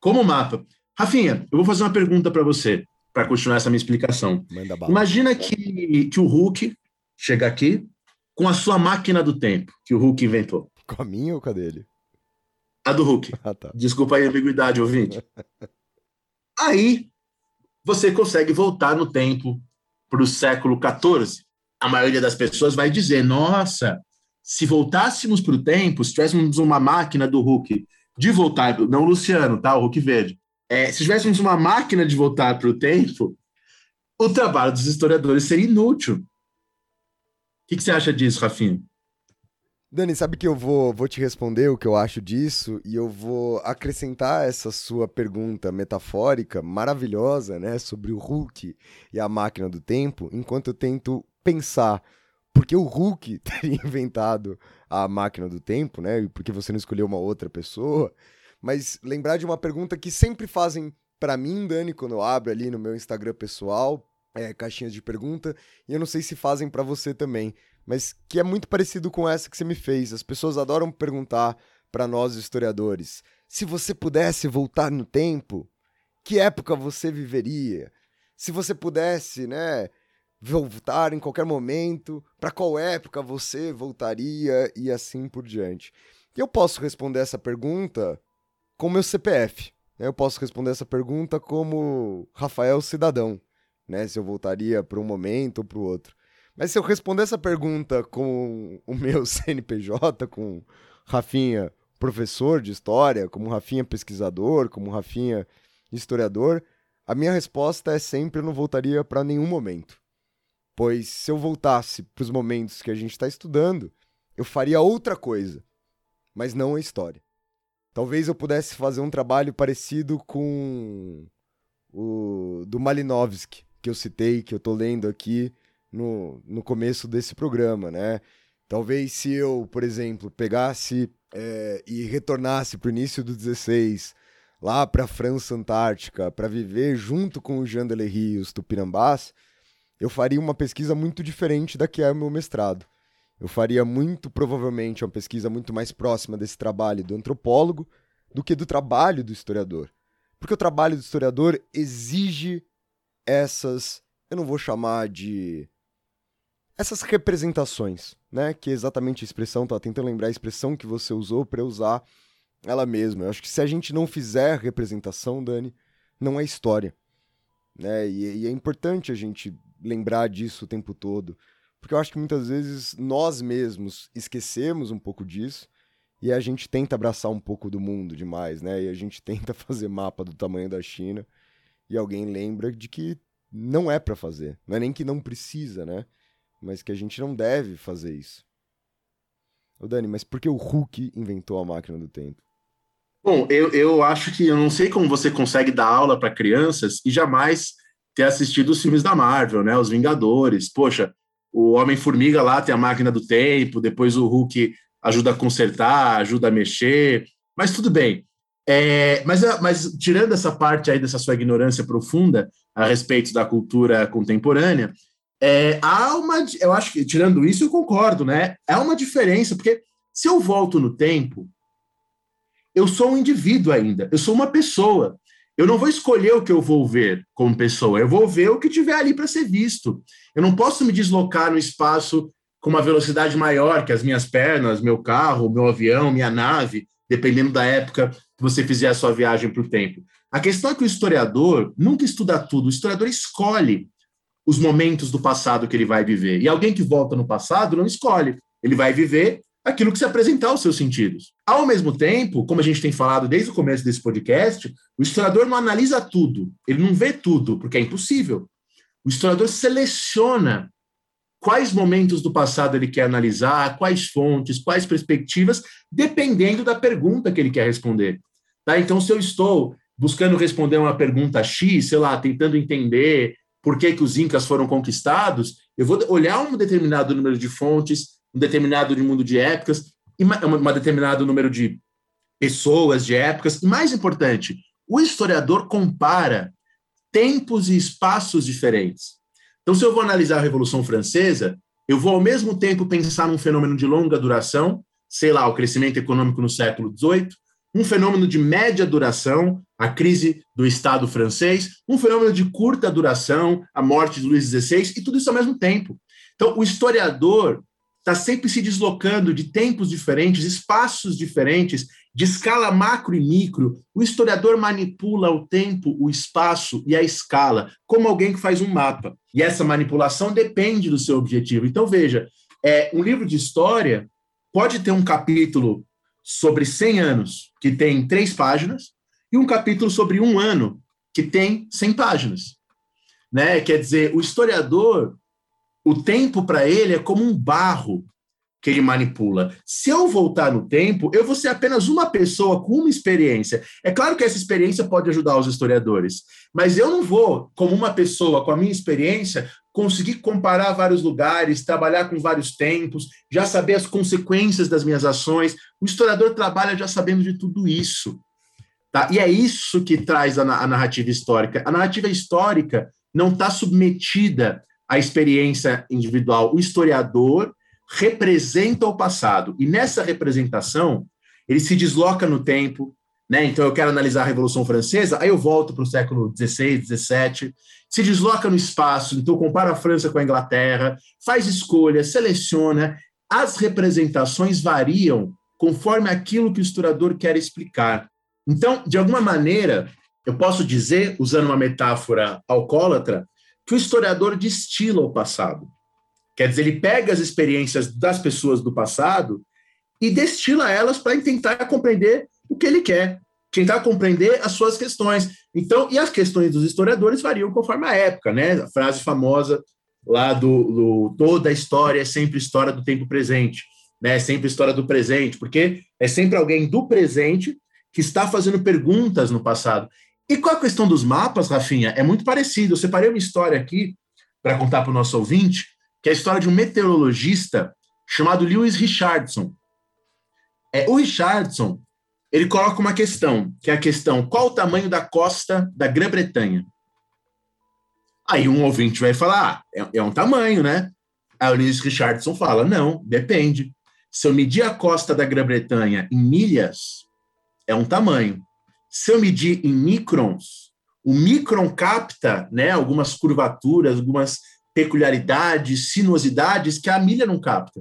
Como mapa. Rafinha, eu vou fazer uma pergunta para você, para continuar essa minha explicação. Imagina que, que o Hulk chega aqui com a sua máquina do tempo, que o Hulk inventou. Com a minha ou com a dele? A do Hulk. Ah, tá. Desculpa aí a ambiguidade, ouvinte. aí, você consegue voltar no tempo para o século XIV. A maioria das pessoas vai dizer: nossa, se voltássemos para o tempo, se tivéssemos uma máquina do Hulk de voltar, não Luciano, tá? O Hulk Verde. É, se tivéssemos uma máquina de voltar para o tempo, o trabalho dos historiadores seria inútil. O que, que você acha disso, Rafinha? Dani, sabe que eu vou, vou te responder o que eu acho disso e eu vou acrescentar essa sua pergunta metafórica maravilhosa, né, sobre o Hulk e a máquina do tempo, enquanto eu tento pensar porque o Hulk teria inventado a máquina do tempo, né, e porque você não escolheu uma outra pessoa, mas lembrar de uma pergunta que sempre fazem para mim, Dani, quando eu abro ali no meu Instagram pessoal, é, caixinhas de pergunta, e eu não sei se fazem para você também mas que é muito parecido com essa que você me fez. As pessoas adoram perguntar para nós historiadores: se você pudesse voltar no tempo, que época você viveria? Se você pudesse, né, voltar em qualquer momento, para qual época você voltaria e assim por diante. Eu posso responder essa pergunta com meu CPF. Né? Eu posso responder essa pergunta como Rafael Cidadão, né? Se eu voltaria para um momento ou para o outro. Mas se eu responder essa pergunta com o meu CNPJ, com Rafinha professor de história, como Rafinha pesquisador, como Rafinha historiador, a minha resposta é sempre eu não voltaria para nenhum momento. Pois se eu voltasse para os momentos que a gente está estudando, eu faria outra coisa, mas não a história. Talvez eu pudesse fazer um trabalho parecido com o do Malinowski, que eu citei, que eu estou lendo aqui, no, no começo desse programa, né? Talvez se eu, por exemplo, pegasse é, e retornasse para o início do 16, lá para a França Antártica, para viver junto com o Jean Delery e os Tupinambás, eu faria uma pesquisa muito diferente da que é o meu mestrado. Eu faria muito provavelmente uma pesquisa muito mais próxima desse trabalho do antropólogo do que do trabalho do historiador. Porque o trabalho do historiador exige essas, eu não vou chamar de essas representações, né? Que é exatamente a expressão, tá tentando lembrar a expressão que você usou para usar ela mesma. Eu acho que se a gente não fizer representação, Dani, não é história. Né? E, e é importante a gente lembrar disso o tempo todo, porque eu acho que muitas vezes nós mesmos esquecemos um pouco disso e a gente tenta abraçar um pouco do mundo demais, né? E a gente tenta fazer mapa do tamanho da China e alguém lembra de que não é para fazer, não é nem que não precisa, né? Mas que a gente não deve fazer isso. Ô Dani, mas por que o Hulk inventou a máquina do tempo? Bom, eu, eu acho que eu não sei como você consegue dar aula para crianças e jamais ter assistido os filmes da Marvel, né? Os Vingadores. Poxa, o Homem-Formiga lá tem a máquina do tempo, depois o Hulk ajuda a consertar, ajuda a mexer, mas tudo bem. É, mas, mas tirando essa parte aí dessa sua ignorância profunda a respeito da cultura contemporânea, é, há uma. Eu acho que, tirando isso, eu concordo, né? Há uma diferença, porque se eu volto no tempo, eu sou um indivíduo ainda, eu sou uma pessoa. Eu não vou escolher o que eu vou ver como pessoa, eu vou ver o que tiver ali para ser visto. Eu não posso me deslocar no espaço com uma velocidade maior que as minhas pernas, meu carro, meu avião, minha nave, dependendo da época que você fizer a sua viagem para o tempo. A questão é que o historiador nunca estuda tudo, o historiador escolhe os momentos do passado que ele vai viver. E alguém que volta no passado não escolhe. Ele vai viver aquilo que se apresentar aos seus sentidos. Ao mesmo tempo, como a gente tem falado desde o começo desse podcast, o historiador não analisa tudo, ele não vê tudo, porque é impossível. O historiador seleciona quais momentos do passado ele quer analisar, quais fontes, quais perspectivas, dependendo da pergunta que ele quer responder. Tá? Então, se eu estou buscando responder uma pergunta X, sei lá, tentando entender por que, que os incas foram conquistados, eu vou olhar um determinado número de fontes, um determinado mundo de épocas, uma, uma determinado número de pessoas, de épocas, e mais importante, o historiador compara tempos e espaços diferentes. Então, se eu vou analisar a Revolução Francesa, eu vou ao mesmo tempo pensar num fenômeno de longa duração, sei lá, o crescimento econômico no século XVIII, um fenômeno de média duração, a crise do Estado francês, um fenômeno de curta duração, a morte de Luís XVI, e tudo isso ao mesmo tempo. Então, o historiador está sempre se deslocando de tempos diferentes, espaços diferentes, de escala macro e micro. O historiador manipula o tempo, o espaço e a escala, como alguém que faz um mapa. E essa manipulação depende do seu objetivo. Então, veja, é, um livro de história pode ter um capítulo sobre 100 anos, que tem três páginas, e um capítulo sobre um ano, que tem 100 páginas. Né? Quer dizer, o historiador o tempo para ele é como um barro que ele manipula. Se eu voltar no tempo, eu vou ser apenas uma pessoa com uma experiência. É claro que essa experiência pode ajudar os historiadores, mas eu não vou, como uma pessoa com a minha experiência, conseguir comparar vários lugares, trabalhar com vários tempos, já saber as consequências das minhas ações. O historiador trabalha já sabendo de tudo isso. Tá? E é isso que traz a, a narrativa histórica. A narrativa histórica não está submetida a experiência individual. O historiador representa o passado, e nessa representação, ele se desloca no tempo, né? Então, eu quero analisar a Revolução Francesa, aí eu volto para o século XVI, XVII, se desloca no espaço, então compara a França com a Inglaterra, faz escolha, seleciona. As representações variam conforme aquilo que o historiador quer explicar. Então, de alguma maneira, eu posso dizer, usando uma metáfora alcoólatra, que o historiador destila o passado. Quer dizer, ele pega as experiências das pessoas do passado e destila elas para tentar compreender o que ele quer, tentar compreender as suas questões. Então, e as questões dos historiadores variam conforme a época, né? A frase famosa lá do, do toda a história é sempre história do tempo presente, né? É sempre história do presente, porque é sempre alguém do presente que está fazendo perguntas no passado. E com a questão dos mapas, Rafinha, é muito parecido. Eu separei uma história aqui para contar para o nosso ouvinte, que é a história de um meteorologista chamado Lewis Richardson. É, o Richardson, ele coloca uma questão, que é a questão, qual o tamanho da costa da Grã-Bretanha? Aí um ouvinte vai falar, ah, é, é um tamanho, né? Aí o Lewis Richardson fala, não, depende. Se eu medir a costa da Grã-Bretanha em milhas, é um tamanho. Se eu medir em microns, o micron capta né, algumas curvaturas, algumas peculiaridades, sinuosidades que a milha não capta.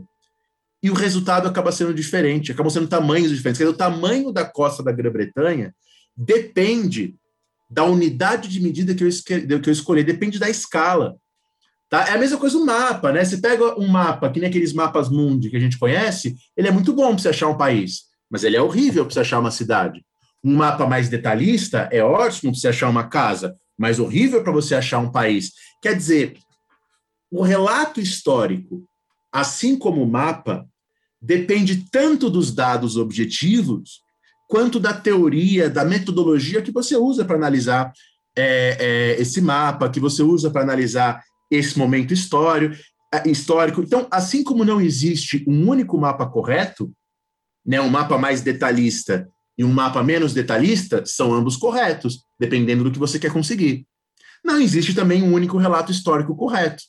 E o resultado acaba sendo diferente, acabam sendo tamanhos diferentes. Dizer, o tamanho da costa da Grã-Bretanha depende da unidade de medida que eu, que eu escolhi, depende da escala. Tá? É a mesma coisa o mapa, né? Você pega um mapa, que nem aqueles mapas mundi que a gente conhece, ele é muito bom para você achar um país, mas ele é horrível para você achar uma cidade. Um mapa mais detalhista é ótimo para você achar uma casa, mas horrível para você achar um país. Quer dizer, o relato histórico, assim como o mapa, depende tanto dos dados objetivos quanto da teoria, da metodologia que você usa para analisar é, é, esse mapa, que você usa para analisar esse momento histórico, é, histórico. Então, assim como não existe um único mapa correto, né, um mapa mais detalhista e um mapa menos detalhista são ambos corretos, dependendo do que você quer conseguir. Não existe também um único relato histórico correto.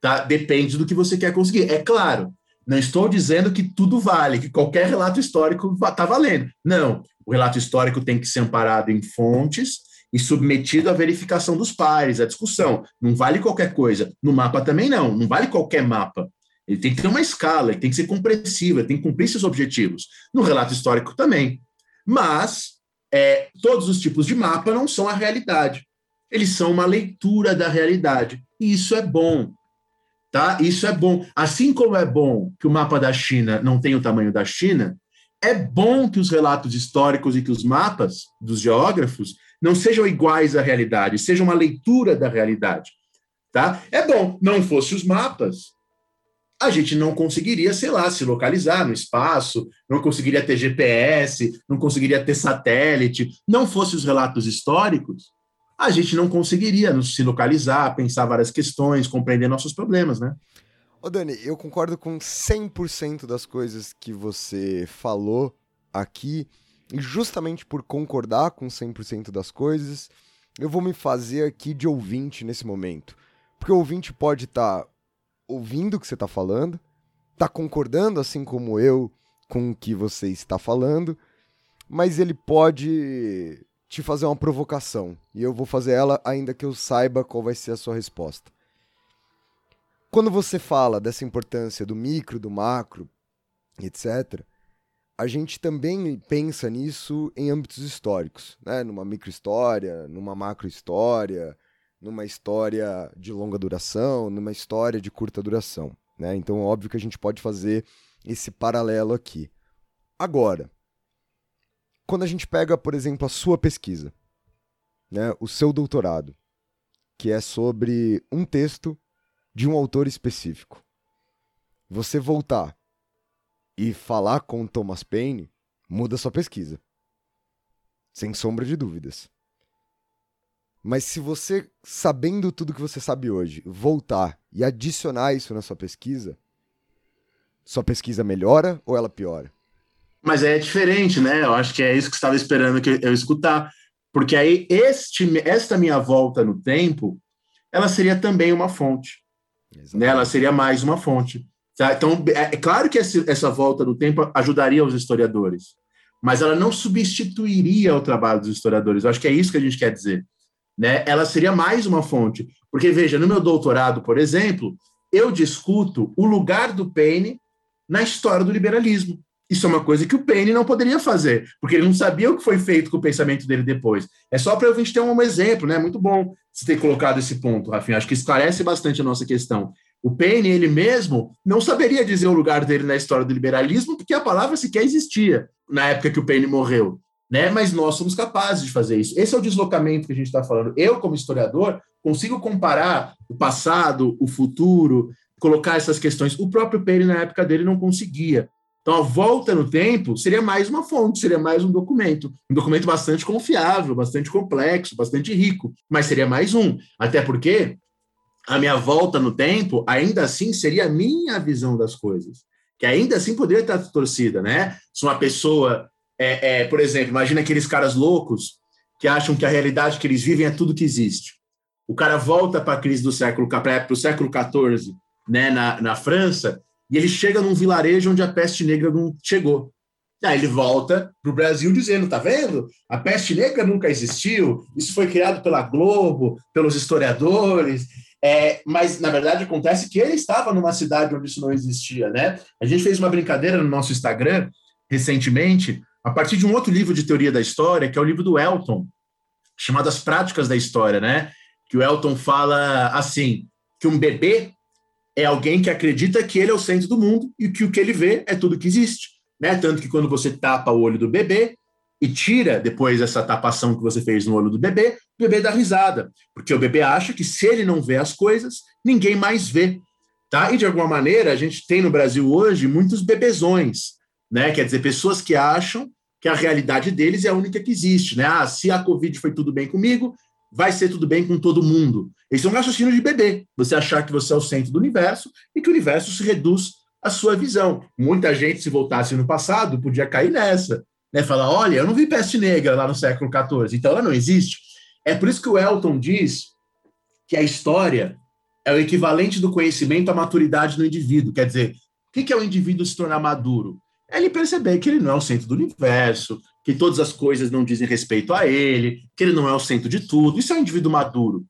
Tá? Depende do que você quer conseguir. É claro, não estou dizendo que tudo vale, que qualquer relato histórico está valendo. Não. O relato histórico tem que ser amparado em fontes e submetido à verificação dos pares, à discussão. Não vale qualquer coisa. No mapa também não. Não vale qualquer mapa. Ele tem que ter uma escala, ele tem que ser compreensível, tem que cumprir seus objetivos. No relato histórico também. Mas é, todos os tipos de mapa não são a realidade. Eles são uma leitura da realidade. E isso é bom. Tá? Isso é bom. Assim como é bom que o mapa da China não tenha o tamanho da China, é bom que os relatos históricos e que os mapas dos geógrafos não sejam iguais à realidade, sejam uma leitura da realidade. Tá? É bom, não fosse os mapas, a gente não conseguiria, sei lá, se localizar no espaço, não conseguiria ter GPS, não conseguiria ter satélite. Não fosse os relatos históricos, a gente não conseguiria nos se localizar, pensar várias questões, compreender nossos problemas, né? Ô Dani, eu concordo com 100% das coisas que você falou aqui, e justamente por concordar com 100% das coisas, eu vou me fazer aqui de ouvinte nesse momento. Porque o ouvinte pode estar tá ouvindo o que você está falando, está concordando, assim como eu, com o que você está falando, mas ele pode te fazer uma provocação. E eu vou fazer ela ainda que eu saiba qual vai ser a sua resposta. Quando você fala dessa importância do micro, do macro, etc., a gente também pensa nisso em âmbitos históricos, né? numa microhistória, numa macrohistória, numa história de longa duração, numa história de curta duração. Né? Então, óbvio que a gente pode fazer esse paralelo aqui. Agora, quando a gente pega, por exemplo, a sua pesquisa, né, o seu doutorado, que é sobre um texto de um autor específico, você voltar e falar com Thomas Paine muda sua pesquisa. Sem sombra de dúvidas. Mas se você, sabendo tudo que você sabe hoje, voltar e adicionar isso na sua pesquisa, sua pesquisa melhora ou ela piora? Mas é diferente, né? Eu acho que é isso que estava esperando que eu escutar. Porque aí este, esta minha volta no tempo, ela seria também uma fonte. Né? Ela seria mais uma fonte. Tá? Então, é, é claro que essa, essa volta no tempo ajudaria os historiadores, mas ela não substituiria o trabalho dos historiadores. Eu acho que é isso que a gente quer dizer né, ela seria mais uma fonte. Porque, veja, no meu doutorado, por exemplo, eu discuto o lugar do Paine na história do liberalismo. Isso é uma coisa que o Paine não poderia fazer, porque ele não sabia o que foi feito com o pensamento dele depois. É só para a gente ter um exemplo, né? Muito bom você ter colocado esse ponto, Rafinha. Acho que esclarece bastante a nossa questão. O Paine, ele mesmo, não saberia dizer o lugar dele na história do liberalismo, porque a palavra sequer existia na época que o Paine morreu né? Mas nós somos capazes de fazer isso. Esse é o deslocamento que a gente está falando. Eu, como historiador, consigo comparar o passado, o futuro, colocar essas questões. O próprio Peire, na época dele, não conseguia. Então, a volta no tempo seria mais uma fonte, seria mais um documento. Um documento bastante confiável, bastante complexo, bastante rico, mas seria mais um. Até porque a minha volta no tempo, ainda assim, seria a minha visão das coisas. Que ainda assim poderia estar torcida, né? Se uma pessoa é, é, por exemplo, imagina aqueles caras loucos que acham que a realidade que eles vivem é tudo que existe. O cara volta para a crise do século para o século XIV, né, na, na França, e ele chega num vilarejo onde a peste negra não chegou. Aí ele volta para o Brasil dizendo: tá vendo? A peste negra nunca existiu, isso foi criado pela Globo, pelos historiadores. É, mas, na verdade, acontece que ele estava numa cidade onde isso não existia, né? A gente fez uma brincadeira no nosso Instagram recentemente, a partir de um outro livro de teoria da história, que é o livro do Elton, chamado As Práticas da História, né? Que o Elton fala assim, que um bebê é alguém que acredita que ele é o centro do mundo e que o que ele vê é tudo que existe, né? Tanto que quando você tapa o olho do bebê e tira depois essa tapação que você fez no olho do bebê, o bebê dá risada, porque o bebê acha que se ele não vê as coisas, ninguém mais vê, tá? E de alguma maneira a gente tem no Brasil hoje muitos bebezões, né? Quer dizer, pessoas que acham que a realidade deles é a única que existe, né? Ah, se a Covid foi tudo bem comigo, vai ser tudo bem com todo mundo. Esse é um raciocínio de bebê. Você achar que você é o centro do universo e que o universo se reduz à sua visão. Muita gente, se voltasse no passado, podia cair nessa. Né? Falar, olha, eu não vi peste negra lá no século XIV, então ela não existe. É por isso que o Elton diz que a história é o equivalente do conhecimento à maturidade do indivíduo. Quer dizer, o que é o indivíduo se tornar maduro? é ele perceber que ele não é o centro do universo, que todas as coisas não dizem respeito a ele, que ele não é o centro de tudo. Isso é um indivíduo maduro.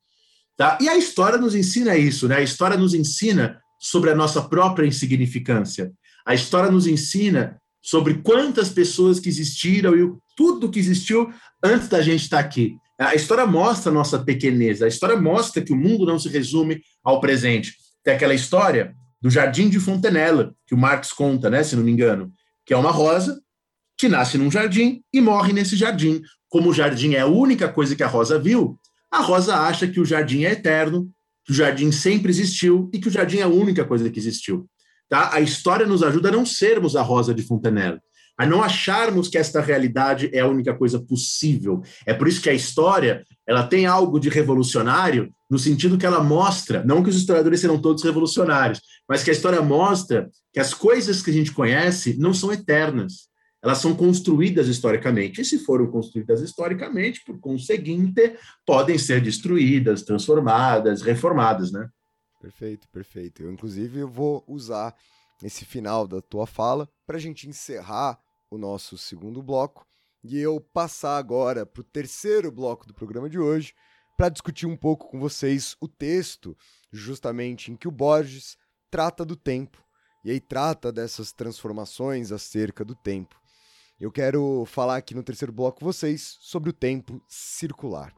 Tá? E a história nos ensina isso, né? A história nos ensina sobre a nossa própria insignificância. A história nos ensina sobre quantas pessoas que existiram e tudo que existiu antes da gente estar aqui. A história mostra a nossa pequenez, a história mostra que o mundo não se resume ao presente. Tem aquela história do Jardim de Fontenelle, que o Marx conta, né, se não me engano, que é uma rosa que nasce num jardim e morre nesse jardim. Como o jardim é a única coisa que a rosa viu, a rosa acha que o jardim é eterno, que o jardim sempre existiu e que o jardim é a única coisa que existiu. Tá? A história nos ajuda a não sermos a rosa de Fontenelle, a não acharmos que esta realidade é a única coisa possível. É por isso que a história ela tem algo de revolucionário no sentido que ela mostra, não que os historiadores serão todos revolucionários, mas que a história mostra que as coisas que a gente conhece não são eternas elas são construídas historicamente. E se foram construídas historicamente, por conseguinte, podem ser destruídas, transformadas, reformadas, né? Perfeito, perfeito. Eu, inclusive, eu vou usar esse final da tua fala para a gente encerrar o nosso segundo bloco e eu passar agora para o terceiro bloco do programa de hoje para discutir um pouco com vocês o texto, justamente em que o Borges trata do tempo e aí trata dessas transformações acerca do tempo. Eu quero falar aqui no terceiro bloco com vocês sobre o tempo circular.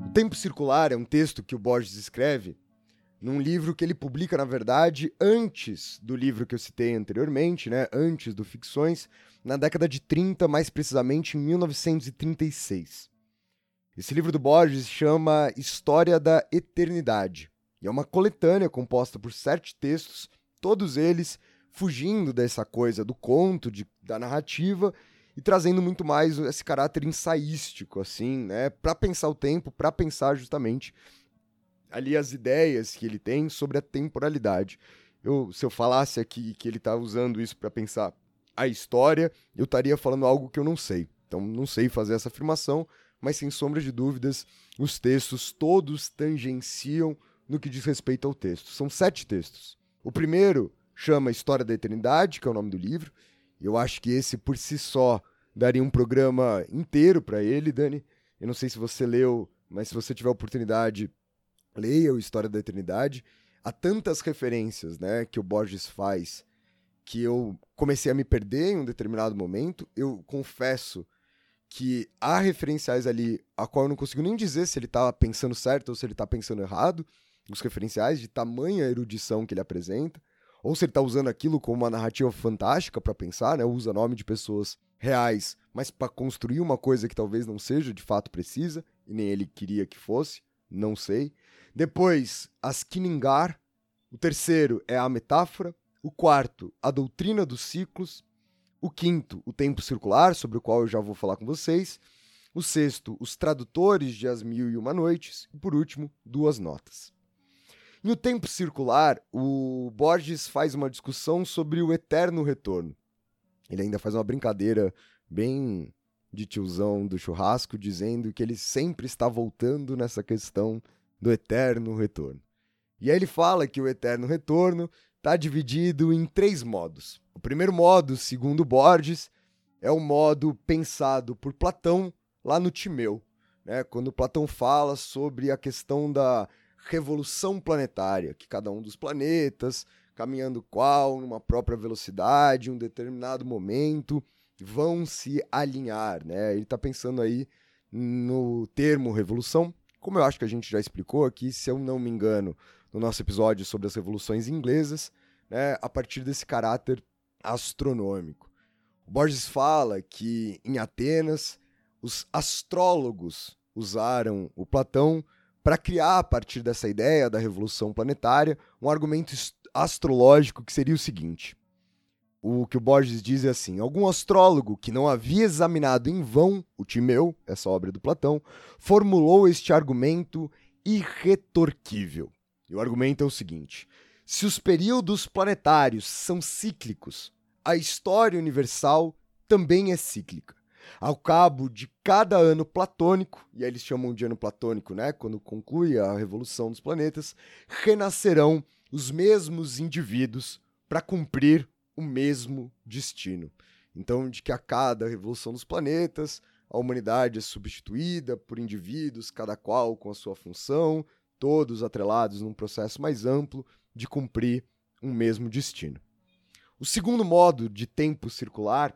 O Tempo Circular é um texto que o Borges escreve num livro que ele publica, na verdade, antes do livro que eu citei anteriormente, né? antes do Ficções, na década de 30, mais precisamente em 1936. Esse livro do Borges chama História da Eternidade. E é uma coletânea composta por sete textos, todos eles fugindo dessa coisa do conto, de, da narrativa e trazendo muito mais esse caráter ensaístico, assim, né? Para pensar o tempo, para pensar justamente ali as ideias que ele tem sobre a temporalidade. Eu, se eu falasse aqui que ele está usando isso para pensar a história, eu estaria falando algo que eu não sei. Então, não sei fazer essa afirmação, mas sem sombra de dúvidas, os textos todos tangenciam no que diz respeito ao texto. São sete textos. O primeiro chama História da Eternidade, que é o nome do livro. Eu acho que esse por si só daria um programa inteiro para ele, Dani. Eu não sei se você leu, mas se você tiver oportunidade, leia o História da Eternidade. Há tantas referências, né, que o Borges faz que eu comecei a me perder em um determinado momento. Eu confesso que há referenciais ali a qual eu não consigo nem dizer se ele tá pensando certo ou se ele tá pensando errado, os referenciais de tamanha erudição que ele apresenta, ou se ele tá usando aquilo como uma narrativa fantástica para pensar, né? Usa nome de pessoas reais, mas para construir uma coisa que talvez não seja de fato precisa, e nem ele queria que fosse, não sei. Depois, as Kiningar. O terceiro é a metáfora. O quarto, a doutrina dos ciclos. O quinto, o tempo circular, sobre o qual eu já vou falar com vocês. O sexto, os tradutores de As Mil e Uma Noites. E por último, duas notas. No tempo circular, o Borges faz uma discussão sobre o eterno retorno. Ele ainda faz uma brincadeira bem de tiozão do churrasco, dizendo que ele sempre está voltando nessa questão do eterno retorno. E aí ele fala que o eterno retorno está dividido em três modos. O primeiro modo, segundo Borges, é o modo pensado por Platão lá no Timeu, né? quando Platão fala sobre a questão da revolução planetária, que cada um dos planetas, caminhando qual, numa própria velocidade, em um determinado momento, vão se alinhar. Né? Ele está pensando aí no termo revolução, como eu acho que a gente já explicou aqui, se eu não me engano, no nosso episódio sobre as revoluções inglesas, né, a partir desse caráter astronômico. O Borges fala que em Atenas os astrólogos usaram o Platão para criar, a partir dessa ideia da revolução planetária, um argumento astrológico que seria o seguinte: o que o Borges diz é assim: algum astrólogo que não havia examinado em vão o Timeu, essa obra do Platão, formulou este argumento irretorquível. E o argumento é o seguinte: se os períodos planetários são cíclicos, a história universal também é cíclica. Ao cabo de cada ano platônico, e aí eles chamam de ano platônico, né, quando conclui a revolução dos planetas, renascerão os mesmos indivíduos para cumprir o mesmo destino. Então, de que a cada revolução dos planetas, a humanidade é substituída por indivíduos, cada qual com a sua função, todos atrelados num processo mais amplo de cumprir um mesmo destino. O segundo modo de tempo circular,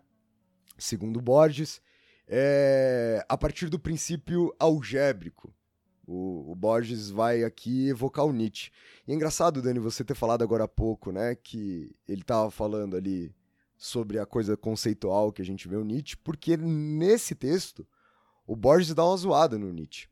segundo Borges, é a partir do princípio algébrico. O, o, Borges vai aqui evocar o Nietzsche. E é engraçado, Dani, você ter falado agora há pouco, né, que ele estava falando ali sobre a coisa conceitual que a gente vê o Nietzsche, porque nesse texto o Borges dá uma zoada no Nietzsche.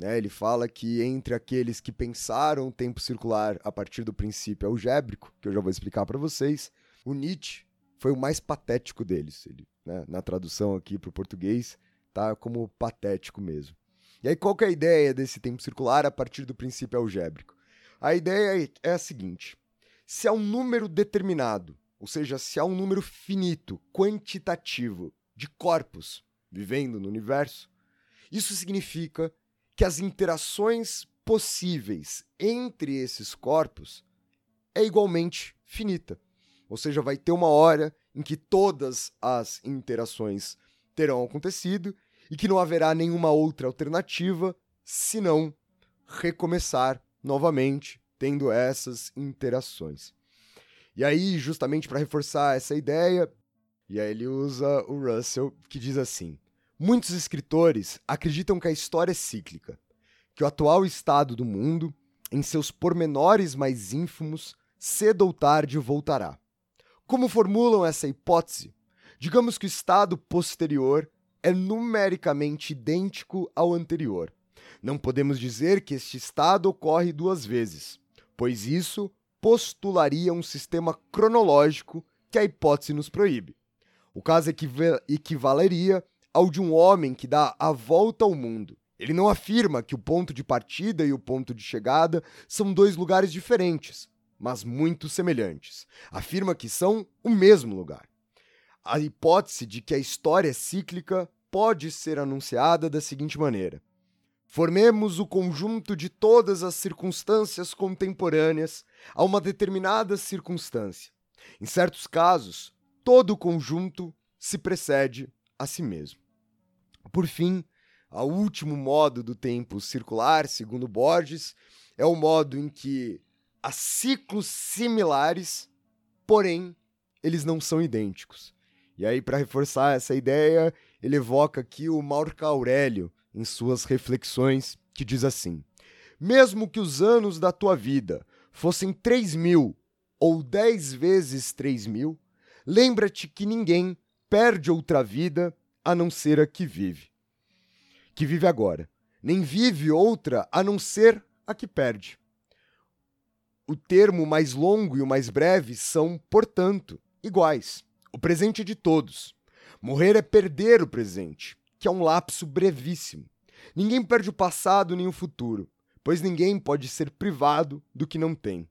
Né? Ele fala que entre aqueles que pensaram o tempo circular a partir do princípio algébrico, que eu já vou explicar para vocês, o Nietzsche foi o mais patético deles. Ele, né, na tradução aqui para o português, tá como patético mesmo. E aí, qual que é a ideia desse tempo circular a partir do princípio algébrico? A ideia é a seguinte: se há um número determinado ou seja, se há um número finito, quantitativo, de corpos vivendo no universo, isso significa que as interações possíveis entre esses corpos é igualmente finita. Ou seja, vai ter uma hora em que todas as interações terão acontecido e que não haverá nenhuma outra alternativa senão recomeçar novamente tendo essas interações. E aí, justamente para reforçar essa ideia, e aí ele usa o Russell, que diz assim: Muitos escritores acreditam que a história é cíclica, que o atual estado do mundo, em seus pormenores mais ínfimos, cedo ou tarde voltará. Como formulam essa hipótese? Digamos que o estado posterior é numericamente idêntico ao anterior. Não podemos dizer que este estado ocorre duas vezes, pois isso postularia um sistema cronológico que a hipótese nos proíbe. O caso equivaleria ao de um homem que dá a volta ao mundo. Ele não afirma que o ponto de partida e o ponto de chegada são dois lugares diferentes, mas muito semelhantes. Afirma que são o mesmo lugar. A hipótese de que a história é cíclica pode ser anunciada da seguinte maneira: Formemos o conjunto de todas as circunstâncias contemporâneas a uma determinada circunstância. Em certos casos, todo o conjunto se precede a si mesmo. Por fim, o último modo do tempo circular, segundo Borges, é o modo em que há ciclos similares, porém eles não são idênticos. E aí, para reforçar essa ideia, ele evoca aqui o Marco Aurélio, em suas reflexões, que diz assim: Mesmo que os anos da tua vida fossem três mil ou dez vezes três mil, lembra-te que ninguém perde outra vida a não ser a que vive. Que vive agora. Nem vive outra a não ser a que perde. O termo mais longo e o mais breve são, portanto, iguais. O presente é de todos. Morrer é perder o presente que é um lapso brevíssimo. Ninguém perde o passado nem o futuro, pois ninguém pode ser privado do que não tem.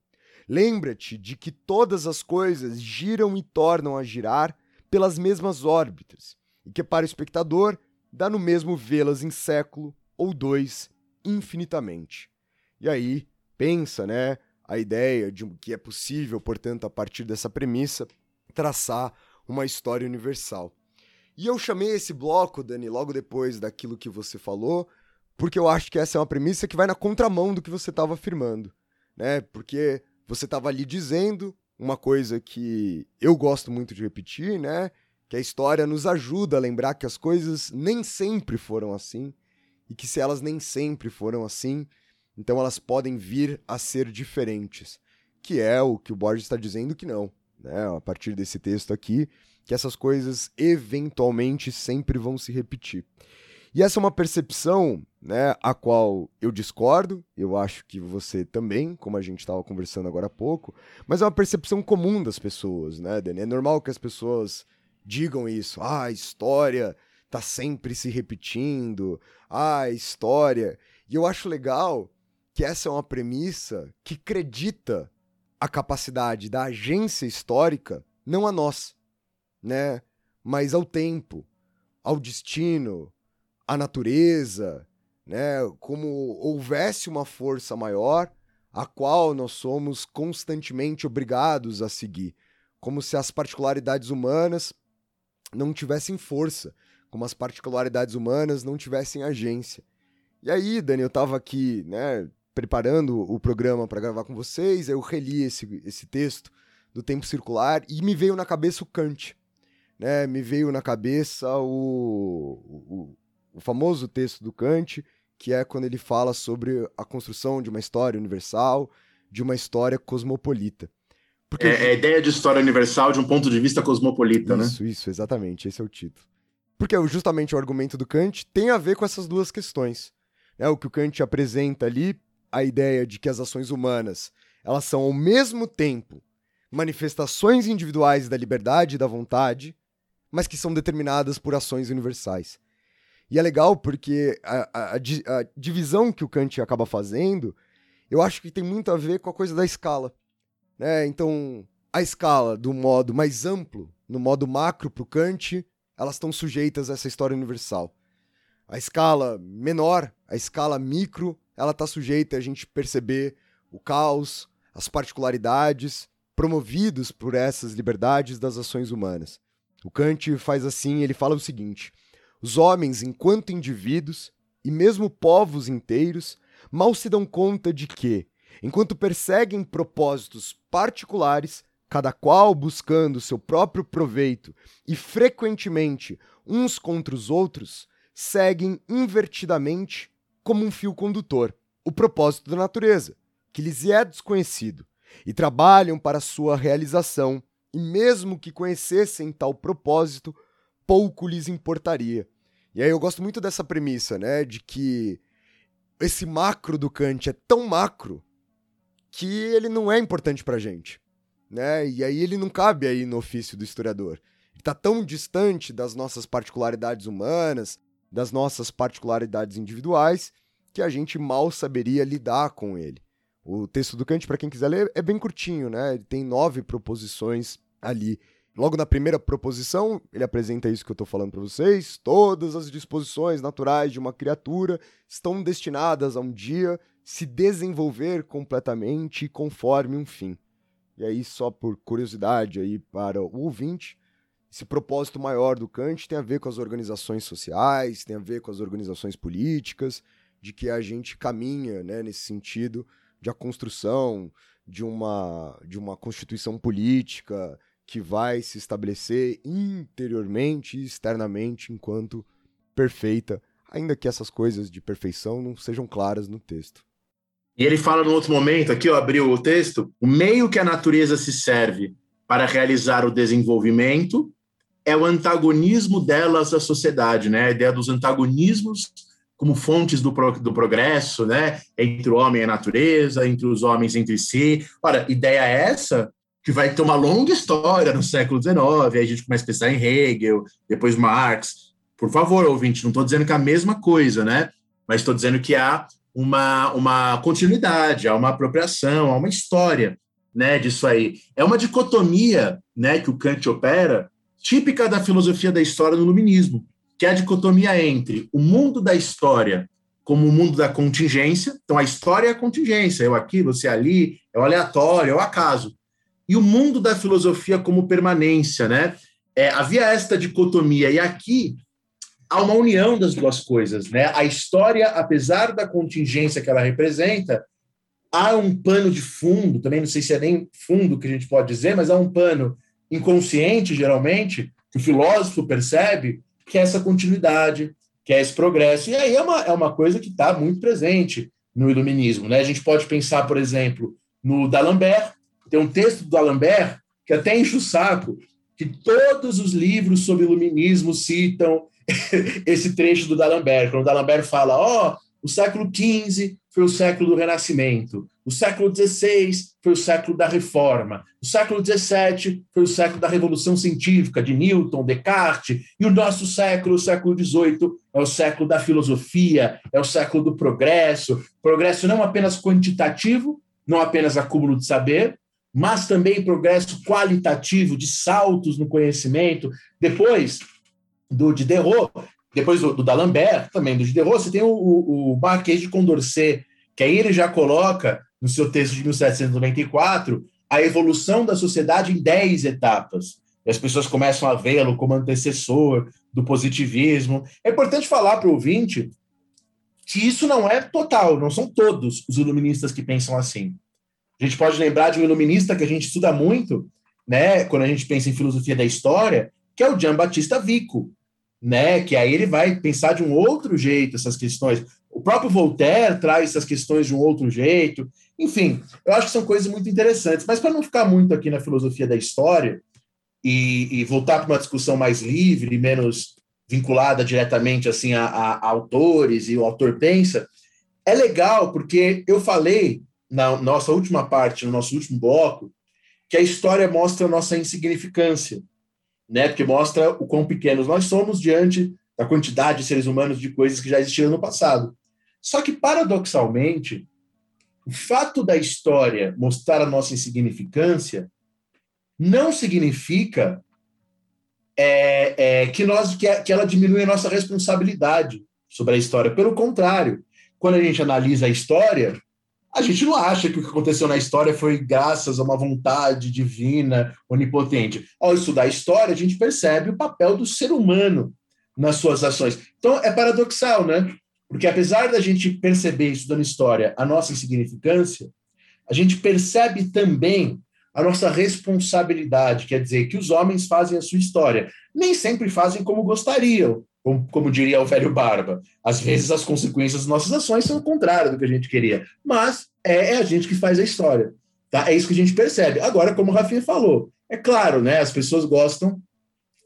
Lembra-te de que todas as coisas giram e tornam a girar pelas mesmas órbitas, e que para o espectador dá no mesmo vê-las em século ou dois infinitamente. E aí, pensa, né, a ideia de que é possível, portanto, a partir dessa premissa, traçar uma história universal. E eu chamei esse bloco, Dani, logo depois daquilo que você falou, porque eu acho que essa é uma premissa que vai na contramão do que você estava afirmando, né? Porque você estava ali dizendo uma coisa que eu gosto muito de repetir, né? Que a história nos ajuda a lembrar que as coisas nem sempre foram assim e que se elas nem sempre foram assim, então elas podem vir a ser diferentes, que é o que o Borges está dizendo que não, né? A partir desse texto aqui, que essas coisas eventualmente sempre vão se repetir. E essa é uma percepção, né, a qual eu discordo, eu acho que você também, como a gente estava conversando agora há pouco, mas é uma percepção comum das pessoas, né, Dani? É normal que as pessoas digam isso. Ah, a história tá sempre se repetindo. Ah, a história. E eu acho legal que essa é uma premissa que acredita a capacidade da agência histórica, não a nós né? Mas ao tempo, ao destino, à natureza, né? Como houvesse uma força maior a qual nós somos constantemente obrigados a seguir, como se as particularidades humanas não tivessem força, como as particularidades humanas não tivessem agência. E aí, Dani, eu estava aqui, né, preparando o programa para gravar com vocês, eu reli esse, esse texto do Tempo Circular e me veio na cabeça o Kant. Né, me veio na cabeça o, o, o famoso texto do Kant, que é quando ele fala sobre a construção de uma história universal, de uma história cosmopolita. Porque... É, é a ideia de história universal de um ponto de vista cosmopolita, isso, né? Isso, isso, exatamente, esse é o título. Porque justamente o argumento do Kant tem a ver com essas duas questões. É o que o Kant apresenta ali, a ideia de que as ações humanas, elas são ao mesmo tempo manifestações individuais da liberdade e da vontade, mas que são determinadas por ações universais. E é legal porque a, a, a, divisão que o Kant acaba fazendo, eu acho que tem muito a ver com a coisa da escala. Né? Então, a escala do modo mais amplo, no modo macro para o Kant, elas estão sujeitas a essa história universal. A escala menor, a escala micro, ela está sujeita a gente perceber o caos, as particularidades promovidos por essas liberdades das ações humanas. O Kant faz assim, ele fala o seguinte: os homens, enquanto indivíduos, e mesmo povos inteiros, mal se dão conta de que, enquanto perseguem propósitos particulares, cada qual buscando seu próprio proveito e frequentemente uns contra os outros, seguem invertidamente como um fio condutor o propósito da natureza, que lhes é desconhecido, e trabalham para sua realização, e mesmo que conhecessem tal propósito, pouco lhes importaria. E aí eu gosto muito dessa premissa, né, de que esse macro do Kant é tão macro que ele não é importante pra gente, né? E aí ele não cabe aí no ofício do historiador. Ele tá tão distante das nossas particularidades humanas, das nossas particularidades individuais, que a gente mal saberia lidar com ele. O texto do Kant, para quem quiser ler, é bem curtinho, né? Ele tem nove proposições ali. Logo na primeira proposição, ele apresenta isso que eu estou falando para vocês. Todas as disposições naturais de uma criatura estão destinadas a um dia se desenvolver completamente conforme um fim. E aí, só por curiosidade aí para o ouvinte, esse propósito maior do Kant tem a ver com as organizações sociais, tem a ver com as organizações políticas, de que a gente caminha né, nesse sentido de a construção de uma, de uma constituição política, que vai se estabelecer interiormente e externamente enquanto perfeita, ainda que essas coisas de perfeição não sejam claras no texto. E ele fala no outro momento, aqui eu abri o texto, o meio que a natureza se serve para realizar o desenvolvimento é o antagonismo delas à sociedade, né? A ideia dos antagonismos como fontes do, pro, do progresso, né? Entre o homem e a natureza, entre os homens entre si. Ora, ideia é essa que vai ter uma longa história no século XIX, aí a gente começa a pensar em Hegel, depois Marx. Por favor, ouvinte, não estou dizendo que é a mesma coisa, né? Mas estou dizendo que há uma, uma continuidade, há uma apropriação, há uma história né, disso aí. É uma dicotomia né, que o Kant opera, típica da filosofia da história no Iluminismo, que é a dicotomia entre o mundo da história como o mundo da contingência, então a história é a contingência, é o aqui, você ali, é o aleatório, é o acaso e o mundo da filosofia como permanência, né? É, havia esta dicotomia, e aqui há uma união das duas coisas, né? A história, apesar da contingência que ela representa, há um pano de fundo, também não sei se é nem fundo que a gente pode dizer, mas há um pano inconsciente, geralmente, que o filósofo percebe, que é essa continuidade, que é esse progresso. E aí é uma, é uma coisa que está muito presente no iluminismo, né? A gente pode pensar, por exemplo, no D'Alembert, tem um texto do D'Alembert que até enche o saco, que todos os livros sobre iluminismo citam esse trecho do D'Alembert, quando o D'Alembert fala, ó, oh, o século XV foi o século do Renascimento, o século XVI foi o século da Reforma, o século XVII foi o século da Revolução Científica, de Newton, Descartes, e o nosso século, o século XVIII, é o século da filosofia, é o século do progresso, progresso não apenas quantitativo, não apenas acúmulo de saber, mas também progresso qualitativo de saltos no conhecimento. Depois do Diderot, depois do, do D'Alembert, também do Diderot, você tem o, o, o Marquês de Condorcet, que aí ele já coloca, no seu texto de 1794, a evolução da sociedade em 10 etapas. e as pessoas começam a vê-lo como antecessor do positivismo. É importante falar para o ouvinte que isso não é total, não são todos os iluministas que pensam assim. A gente pode lembrar de um iluminista que a gente estuda muito, né, quando a gente pensa em filosofia da história, que é o Jean Batista Vico, né, que aí ele vai pensar de um outro jeito essas questões. O próprio Voltaire traz essas questões de um outro jeito. Enfim, eu acho que são coisas muito interessantes. Mas para não ficar muito aqui na filosofia da história e, e voltar para uma discussão mais livre e menos vinculada diretamente assim a, a, autores e o autor pensa, é legal porque eu falei na nossa última parte, no nosso último bloco, que a história mostra a nossa insignificância, né? Porque mostra o quão pequenos nós somos diante da quantidade de seres humanos de coisas que já existiram no passado. Só que paradoxalmente, o fato da história mostrar a nossa insignificância não significa é, é, que, nós, que, que ela diminui a nossa responsabilidade sobre a história. Pelo contrário, quando a gente analisa a história, a gente não acha que o que aconteceu na história foi graças a uma vontade divina, onipotente. Ao estudar a história, a gente percebe o papel do ser humano nas suas ações. Então, é paradoxal, né? Porque apesar da gente perceber, estudando história, a nossa insignificância, a gente percebe também a nossa responsabilidade, quer dizer, que os homens fazem a sua história. Nem sempre fazem como gostariam, como, como, diria o velho Barba. Às vezes as consequências das nossas ações são o contrário do que a gente queria, mas é, é, a gente que faz a história. Tá? É isso que a gente percebe. Agora, como o Rafinha falou, é claro, né, as pessoas gostam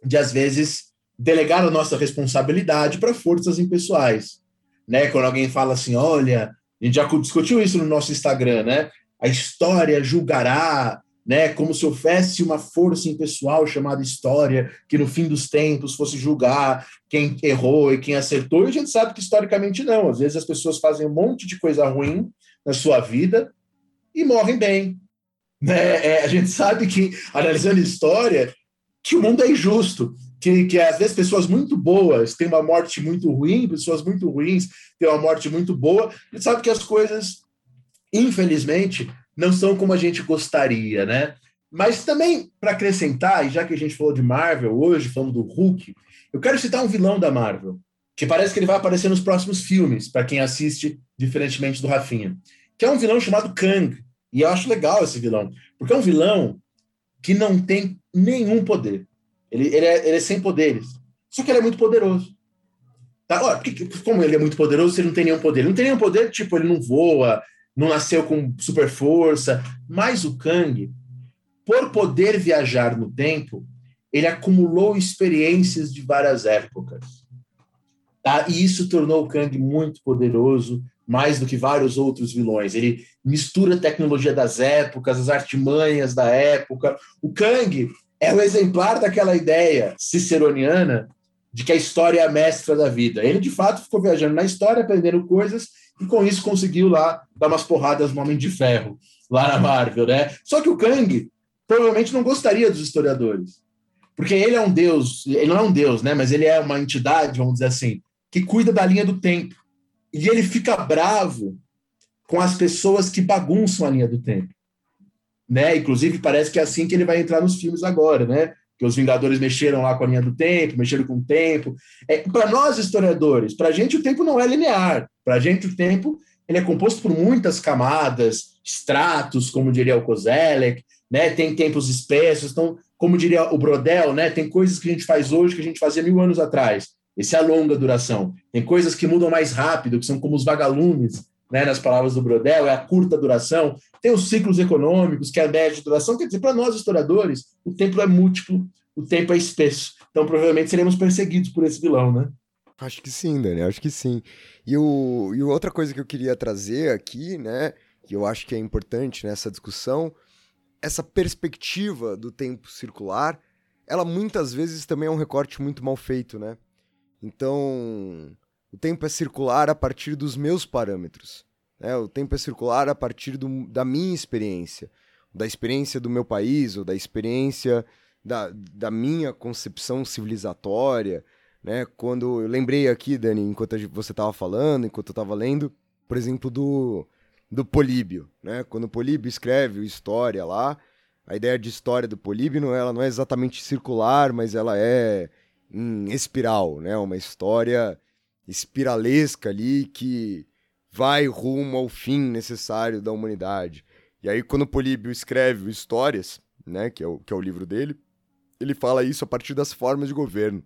de, às vezes, delegar a nossa responsabilidade para forças impessoais. Né? Quando alguém fala assim, olha, a gente já discutiu isso no nosso Instagram, né? A história julgará né, como se houvesse uma força impessoal chamada história, que no fim dos tempos fosse julgar quem errou e quem acertou, e a gente sabe que historicamente não. Às vezes as pessoas fazem um monte de coisa ruim na sua vida e morrem bem. Né? É, a gente sabe que, analisando história, que o mundo é injusto, que, que às vezes pessoas muito boas têm uma morte muito ruim, pessoas muito ruins têm uma morte muito boa, a gente sabe que as coisas, infelizmente, não são como a gente gostaria, né? Mas também, para acrescentar, e já que a gente falou de Marvel hoje, falando do Hulk, eu quero citar um vilão da Marvel, que parece que ele vai aparecer nos próximos filmes, para quem assiste, diferentemente do Rafinha, que é um vilão chamado Kang. E eu acho legal esse vilão, porque é um vilão que não tem nenhum poder. Ele, ele, é, ele é sem poderes. Só que ele é muito poderoso. Tá? Olha, porque, como ele é muito poderoso, ele não tem nenhum poder. Ele não tem nenhum poder, tipo, ele não voa, não nasceu com super força, mas o Kang, por poder viajar no tempo, ele acumulou experiências de várias épocas. Tá? E isso tornou o Kang muito poderoso, mais do que vários outros vilões. Ele mistura a tecnologia das épocas, as artimanhas da época. O Kang é o exemplar daquela ideia ciceroniana de que a história é a mestra da vida. Ele, de fato, ficou viajando na história, aprendendo coisas, e com isso conseguiu lá dar umas porradas no Homem de Ferro, lá na Marvel, né? Só que o Kang provavelmente não gostaria dos historiadores, porque ele é um deus, ele não é um deus, né? Mas ele é uma entidade, vamos dizer assim, que cuida da linha do tempo. E ele fica bravo com as pessoas que bagunçam a linha do tempo. Né? Inclusive, parece que é assim que ele vai entrar nos filmes agora, né? Que os Vingadores mexeram lá com a linha do tempo, mexeram com o tempo. É, para nós, historiadores, para a gente o tempo não é linear. Para a gente o tempo ele é composto por muitas camadas, estratos, como diria o Kozelek, né? tem tempos espessos, então, como diria o Brodel, né? tem coisas que a gente faz hoje que a gente fazia mil anos atrás. Esse é a longa duração. Tem coisas que mudam mais rápido, que são como os vagalumes, né, nas palavras do Brodel, é a curta duração, tem os ciclos econômicos, que é a média duração, quer dizer, para nós historiadores, o tempo é múltiplo, o tempo é espesso, então provavelmente seremos perseguidos por esse vilão, né? Acho que sim, Dani, acho que sim. E, o, e outra coisa que eu queria trazer aqui, né, que eu acho que é importante nessa discussão, essa perspectiva do tempo circular, ela muitas vezes também é um recorte muito mal feito, né? Então, o tempo é circular a partir dos meus parâmetros. Né? O tempo é circular a partir do, da minha experiência, da experiência do meu país, ou da experiência da, da minha concepção civilizatória. Né? Quando eu lembrei aqui, Dani, enquanto você estava falando, enquanto eu estava lendo, por exemplo, do, do Políbio. Né? Quando o Políbio escreve História lá, a ideia de história do Políbino, ela não é exatamente circular, mas ela é em espiral, né? Uma história espiralesca ali que vai rumo ao fim necessário da humanidade. E aí, quando Políbio escreve Histórias, né, que é, o, que é o livro dele, ele fala isso a partir das formas de governo.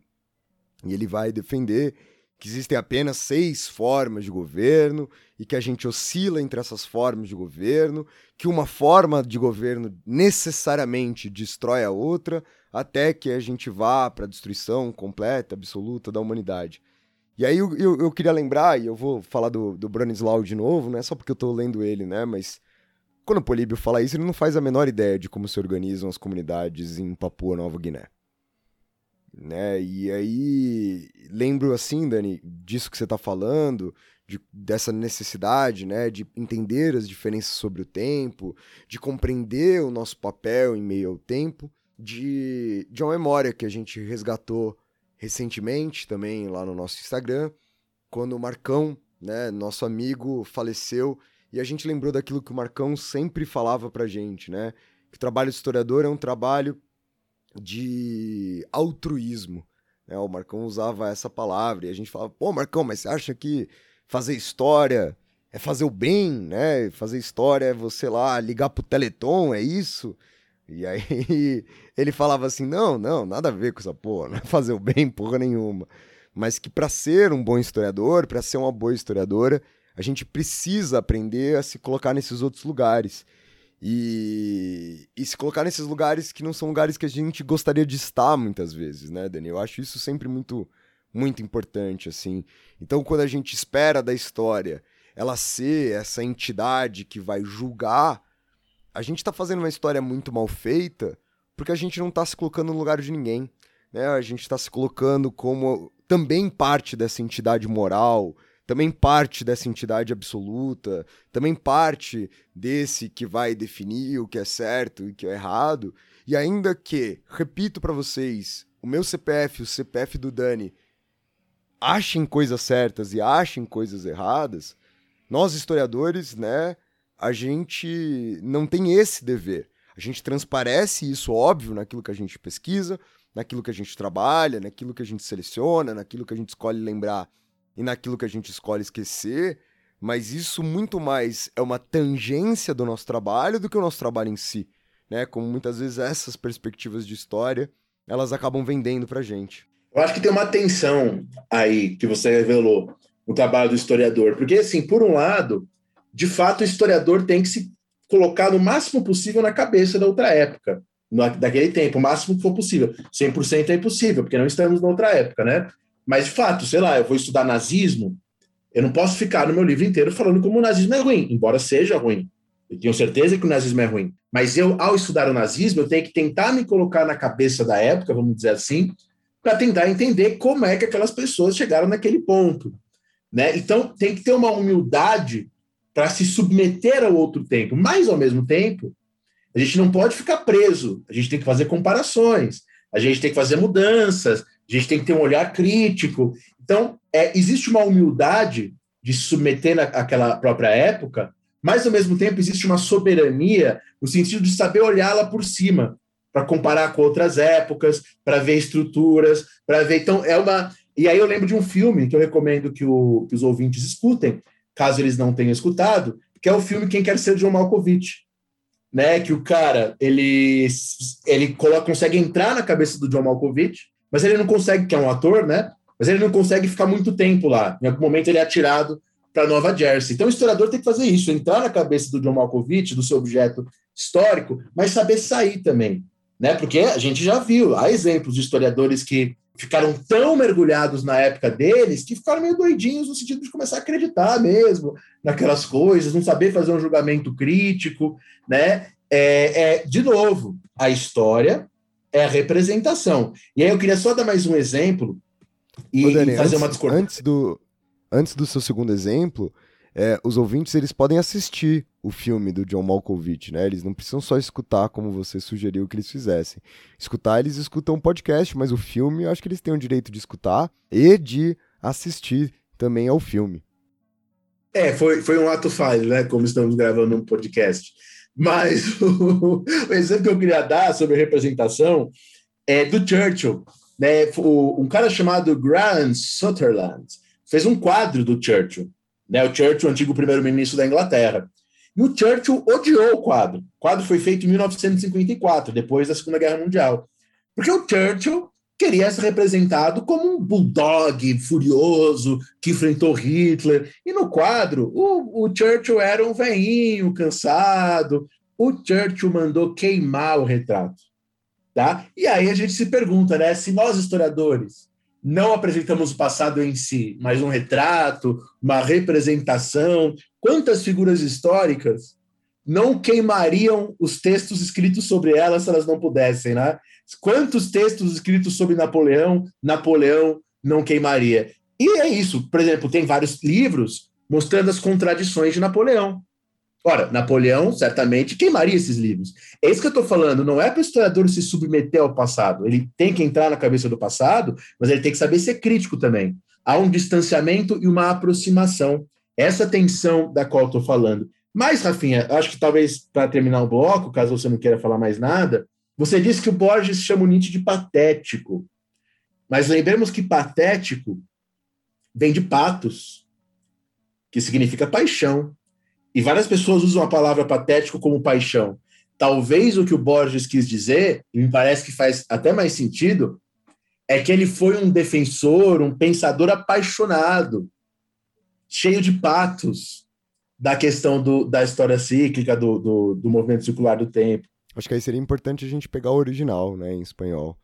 E ele vai defender que existem apenas seis formas de governo e que a gente oscila entre essas formas de governo, que uma forma de governo necessariamente destrói a outra, até que a gente vá para a destruição completa, absoluta da humanidade. E aí eu, eu, eu, queria lembrar, e eu vou falar do, do Bronislaw de novo, não é só porque eu estou lendo ele, né? Mas quando o Políbio fala isso, ele não faz a menor ideia de como se organizam as comunidades em Papua Nova Guiné. Né? E aí lembro assim, Dani, disso que você está falando, de, dessa necessidade, né, de entender as diferenças sobre o tempo, de compreender o nosso papel em meio ao tempo, de, de uma memória que a gente resgatou recentemente também lá no nosso Instagram, quando o Marcão, né, nosso amigo, faleceu e a gente lembrou daquilo que o Marcão sempre falava pra gente, né? Que o trabalho de historiador é um trabalho de altruísmo. Né? O Marcão usava essa palavra e a gente falava, pô, Marcão, mas você acha que fazer história é fazer o bem, né? Fazer história é você lá ligar pro Teleton, é isso? E aí ele falava assim: não, não, nada a ver com essa porra, não é fazer o bem porra nenhuma. Mas que para ser um bom historiador, para ser uma boa historiadora, a gente precisa aprender a se colocar nesses outros lugares. E, e se colocar nesses lugares que não são lugares que a gente gostaria de estar muitas vezes, né, Dani? Eu acho isso sempre muito, muito importante, assim. Então, quando a gente espera da história ela ser essa entidade que vai julgar a gente tá fazendo uma história muito mal feita porque a gente não tá se colocando no lugar de ninguém. Né? A gente tá se colocando como também parte dessa entidade moral, também parte dessa entidade absoluta, também parte desse que vai definir o que é certo e o que é errado. E ainda que, repito para vocês, o meu CPF, o CPF do Dani, achem coisas certas e achem coisas erradas, nós historiadores, né, a gente não tem esse dever. A gente transparece isso, óbvio, naquilo que a gente pesquisa, naquilo que a gente trabalha, naquilo que a gente seleciona, naquilo que a gente escolhe lembrar e naquilo que a gente escolhe esquecer, mas isso muito mais é uma tangência do nosso trabalho do que o nosso trabalho em si, né? Como muitas vezes essas perspectivas de história, elas acabam vendendo pra gente. Eu acho que tem uma tensão aí que você revelou no trabalho do historiador, porque assim, por um lado, de fato, o historiador tem que se colocar no máximo possível na cabeça da outra época, daquele tempo, o máximo que for possível. 100% é impossível, porque não estamos na outra época, né? Mas, de fato, sei lá, eu vou estudar nazismo, eu não posso ficar no meu livro inteiro falando como o nazismo é ruim, embora seja ruim. Eu tenho certeza que o nazismo é ruim. Mas eu, ao estudar o nazismo, eu tenho que tentar me colocar na cabeça da época, vamos dizer assim, para tentar entender como é que aquelas pessoas chegaram naquele ponto. Né? Então, tem que ter uma humildade para se submeter ao outro tempo. Mas, ao mesmo tempo, a gente não pode ficar preso. A gente tem que fazer comparações, a gente tem que fazer mudanças, a gente tem que ter um olhar crítico. Então, é, existe uma humildade de se submeter àquela própria época, mas, ao mesmo tempo, existe uma soberania no sentido de saber olhá-la por cima, para comparar com outras épocas, para ver estruturas, para ver. Então, é uma. E aí eu lembro de um filme que eu recomendo que, o, que os ouvintes escutem, caso eles não tenham escutado, que é o filme Quem Quer Ser John Malkovich, né? Que o cara ele ele coloca, consegue entrar na cabeça do John Malkovich, mas ele não consegue, que é um ator, né? Mas ele não consegue ficar muito tempo lá. Em algum momento ele é atirado para Nova Jersey. Então o historiador tem que fazer isso, entrar na cabeça do John Malkovich, do seu objeto histórico, mas saber sair também, né? Porque a gente já viu, há exemplos de historiadores que ficaram tão mergulhados na época deles que ficaram meio doidinhos no sentido de começar a acreditar mesmo naquelas coisas, não saber fazer um julgamento crítico, né? É, é, de novo, a história é a representação. E aí eu queria só dar mais um exemplo e, Ô, Dani, fazer antes, uma discordância. Antes do, antes do seu segundo exemplo, é, os ouvintes eles podem assistir o filme do John Malkovich, né? Eles não precisam só escutar como você sugeriu que eles fizessem. Escutar, eles escutam o podcast, mas o filme eu acho que eles têm o direito de escutar e de assistir também ao filme. É, foi, foi um ato falho, né? Como estamos gravando um podcast. Mas o, o exemplo que eu queria dar sobre representação é do Churchill. Né? O, um cara chamado Graham Sutherland fez um quadro do Churchill. Né? O Churchill, antigo primeiro-ministro da Inglaterra. E o Churchill odiou o quadro. O quadro foi feito em 1954, depois da Segunda Guerra Mundial. Porque o Churchill queria ser representado como um bulldog furioso que enfrentou Hitler. E no quadro, o, o Churchill era um veinho cansado. O Churchill mandou queimar o retrato. Tá? E aí a gente se pergunta, né? Se nós, historiadores, não apresentamos o passado em si, mas um retrato, uma representação, quantas figuras históricas não queimariam os textos escritos sobre elas se elas não pudessem, né? Quantos textos escritos sobre Napoleão, Napoleão não queimaria? E é isso. Por exemplo, tem vários livros mostrando as contradições de Napoleão. Ora, Napoleão certamente queimaria esses livros. É isso que eu estou falando, não é para o historiador se submeter ao passado. Ele tem que entrar na cabeça do passado, mas ele tem que saber ser crítico também. Há um distanciamento e uma aproximação. Essa tensão da qual estou falando. Mas, Rafinha, acho que talvez para terminar o bloco, caso você não queira falar mais nada, você disse que o Borges chama o Nietzsche de patético. Mas lembremos que patético vem de patos, que significa paixão. E várias pessoas usam a palavra patético como paixão. Talvez o que o Borges quis dizer, e me parece que faz até mais sentido, é que ele foi um defensor, um pensador apaixonado, cheio de patos da questão do, da história cíclica, do, do, do movimento circular do tempo. Acho que aí seria importante a gente pegar o original, né, em espanhol.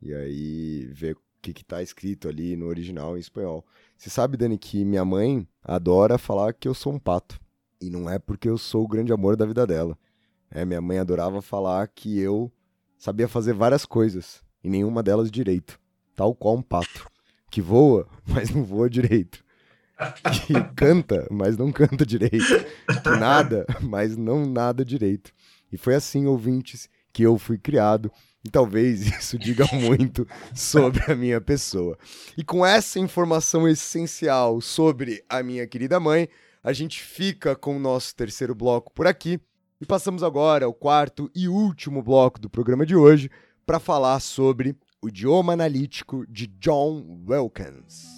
E aí ver o que, que tá escrito ali no original em espanhol. Você sabe, Dani, que minha mãe adora falar que eu sou um pato. E não é porque eu sou o grande amor da vida dela. É, minha mãe adorava falar que eu sabia fazer várias coisas, e nenhuma delas direito. Tal qual um pato. Que voa, mas não voa direito. Que canta, mas não canta direito. Que nada, mas não nada direito. E foi assim, ouvintes, que eu fui criado. E talvez isso diga muito sobre a minha pessoa. E com essa informação essencial sobre a minha querida mãe, a gente fica com o nosso terceiro bloco por aqui. E passamos agora ao quarto e último bloco do programa de hoje para falar sobre o idioma analítico de John Wilkins.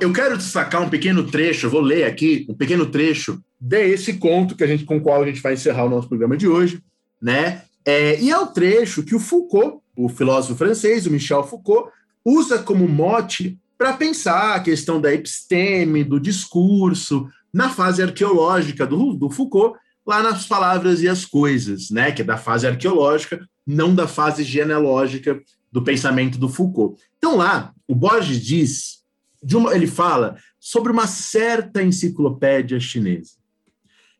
Eu quero destacar um pequeno trecho, vou ler aqui um pequeno trecho desse conto que a gente, com o qual a gente vai encerrar o nosso programa de hoje, né? É, e é o trecho que o Foucault, o filósofo francês, o Michel Foucault, usa como mote para pensar a questão da episteme, do discurso, na fase arqueológica do, do Foucault, lá nas palavras e as coisas, né? Que é da fase arqueológica, não da fase genealógica do pensamento do Foucault. Então lá, o Borges diz uma, ele fala sobre uma certa enciclopédia chinesa.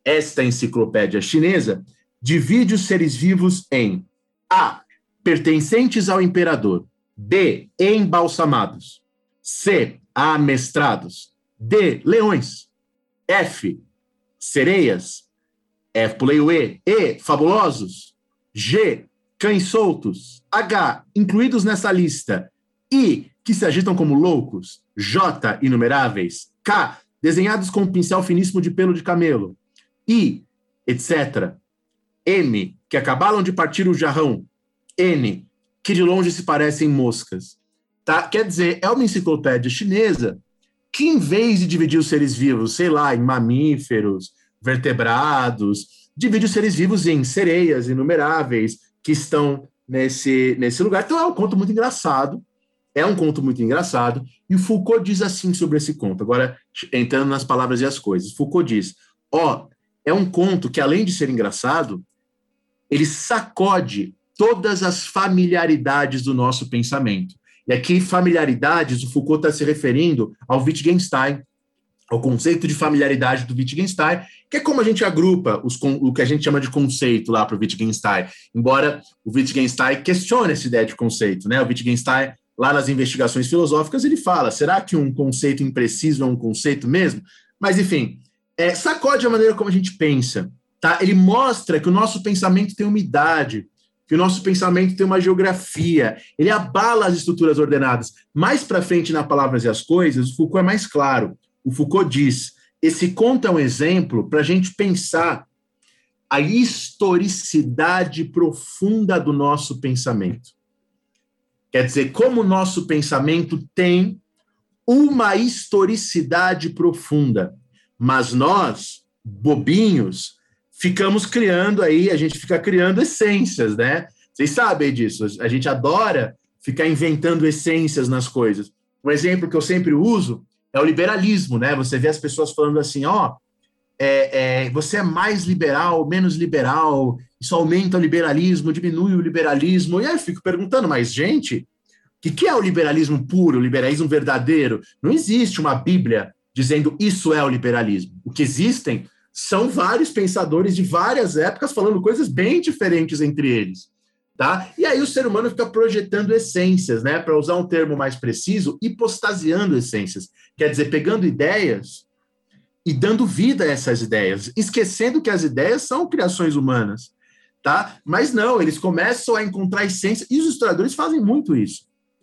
Esta enciclopédia chinesa divide os seres vivos em A. Pertencentes ao imperador. B. Embalsamados. C. Amestrados. D. Leões. F. Sereias. F. Pulei o E. E. Fabulosos. G. Cães soltos. H. Incluídos nessa lista. I que se agitam como loucos, J, inumeráveis, K, desenhados com um pincel finíssimo de pelo de camelo, I, etc. M, que acabaram de partir o jarrão, N, que de longe se parecem moscas. Tá? Quer dizer, é uma enciclopédia chinesa que, em vez de dividir os seres vivos, sei lá, em mamíferos, vertebrados, divide os seres vivos em sereias inumeráveis que estão nesse, nesse lugar. Então é um conto muito engraçado, é um conto muito engraçado, e o Foucault diz assim sobre esse conto. Agora, entrando nas palavras e as coisas. Foucault diz: ó, oh, é um conto que, além de ser engraçado, ele sacode todas as familiaridades do nosso pensamento. E aqui, familiaridades, o Foucault está se referindo ao Wittgenstein, ao conceito de familiaridade do Wittgenstein, que é como a gente agrupa os, o que a gente chama de conceito lá para o Wittgenstein. Embora o Wittgenstein questione essa ideia de conceito, né? O Wittgenstein lá nas investigações filosóficas, ele fala: será que um conceito impreciso é um conceito mesmo? Mas, enfim, é, sacode a maneira como a gente pensa. Tá? Ele mostra que o nosso pensamento tem uma idade, que o nosso pensamento tem uma geografia, ele abala as estruturas ordenadas. Mais para frente na Palavras e as Coisas, o Foucault é mais claro. O Foucault diz: esse conto é um exemplo para a gente pensar a historicidade profunda do nosso pensamento. Quer dizer, como o nosso pensamento tem uma historicidade profunda, mas nós, bobinhos, ficamos criando aí, a gente fica criando essências, né? Vocês sabem disso, a gente adora ficar inventando essências nas coisas. Um exemplo que eu sempre uso é o liberalismo, né? Você vê as pessoas falando assim, ó, oh, é, é, você é mais liberal, menos liberal, isso aumenta o liberalismo, diminui o liberalismo. E aí eu fico perguntando, mas, gente, o que, é o liberalismo puro, o liberalismo verdadeiro? Não existe uma Bíblia dizendo isso é o liberalismo. O que existem são vários pensadores de várias épocas falando coisas bem diferentes entre eles. Tá? E aí o ser humano fica projetando essências, né? Para usar um termo mais preciso, hipostasiando essências. Quer dizer, pegando ideias e dando vida a essas ideias, esquecendo que as ideias são criações humanas, tá? Mas não, eles começam a encontrar essência, e os historiadores fazem muito isso.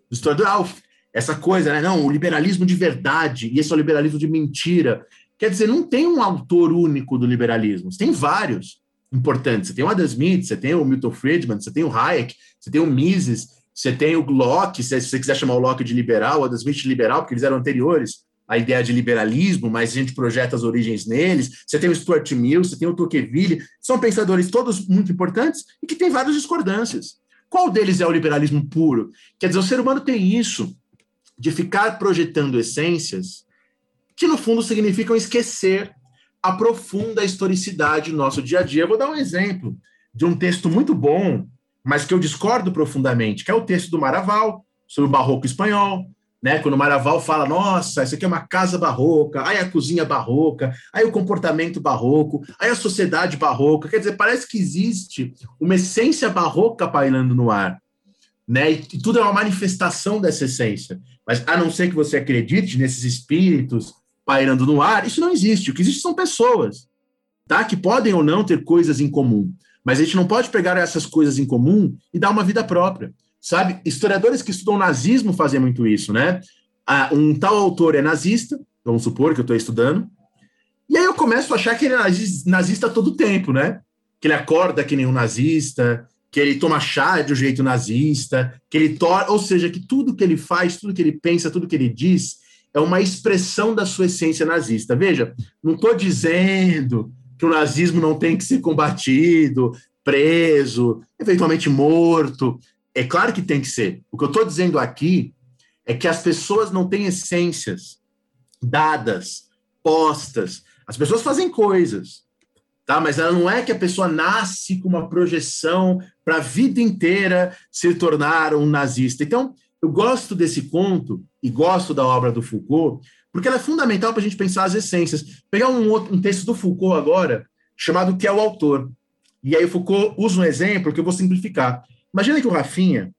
Os historiadores, ah, essa coisa, né? Não, o liberalismo de verdade, e esse é o liberalismo de mentira. Quer dizer, não tem um autor único do liberalismo, tem vários importantes. Você tem o Adam Smith, você tem o Milton Friedman, você tem o Hayek, você tem o Mises, você tem o Locke, se você quiser chamar o Locke de liberal, o Adam Smith de liberal, porque eles eram anteriores a ideia de liberalismo, mas a gente projeta as origens neles. Você tem o Stuart Mill, você tem o Tocqueville, são pensadores todos muito importantes e que têm várias discordâncias. Qual deles é o liberalismo puro? Quer dizer, o ser humano tem isso de ficar projetando essências que, no fundo, significam esquecer a profunda historicidade do nosso dia a dia. Eu vou dar um exemplo de um texto muito bom, mas que eu discordo profundamente, que é o texto do Maraval, sobre o barroco espanhol, né? Quando o Maraval fala, nossa, isso aqui é uma casa barroca, aí a cozinha barroca, aí o comportamento barroco, aí a sociedade barroca. Quer dizer, parece que existe uma essência barroca pairando no ar, né? E tudo é uma manifestação dessa essência. Mas a não ser que você acredite nesses espíritos pairando no ar, isso não existe. O que existe são pessoas, tá? Que podem ou não ter coisas em comum. Mas a gente não pode pegar essas coisas em comum e dar uma vida própria sabe? Historiadores que estudam nazismo fazem muito isso, né? Ah, um tal autor é nazista, vamos supor que eu estou estudando, e aí eu começo a achar que ele é nazista todo tempo, né? Que ele acorda que nem um nazista, que ele toma chá de um jeito nazista, que ele torna, ou seja, que tudo que ele faz, tudo que ele pensa, tudo que ele diz é uma expressão da sua essência nazista. Veja, não estou dizendo que o nazismo não tem que ser combatido, preso, eventualmente morto. É claro que tem que ser. O que eu estou dizendo aqui é que as pessoas não têm essências dadas, postas. As pessoas fazem coisas, tá? Mas ela não é que a pessoa nasce com uma projeção para a vida inteira se tornar um nazista. Então, eu gosto desse conto e gosto da obra do Foucault, porque ela é fundamental para a gente pensar as essências. Pegar um, outro, um texto do Foucault agora, chamado Que é o Autor. E aí o Foucault usa um exemplo que eu vou simplificar. Imagina que o Rafinha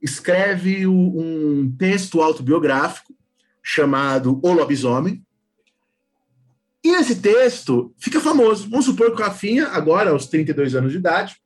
escreve um texto autobiográfico chamado O Lobisomem, e esse texto fica famoso. Vamos supor que o Rafinha, agora aos 32 anos de idade,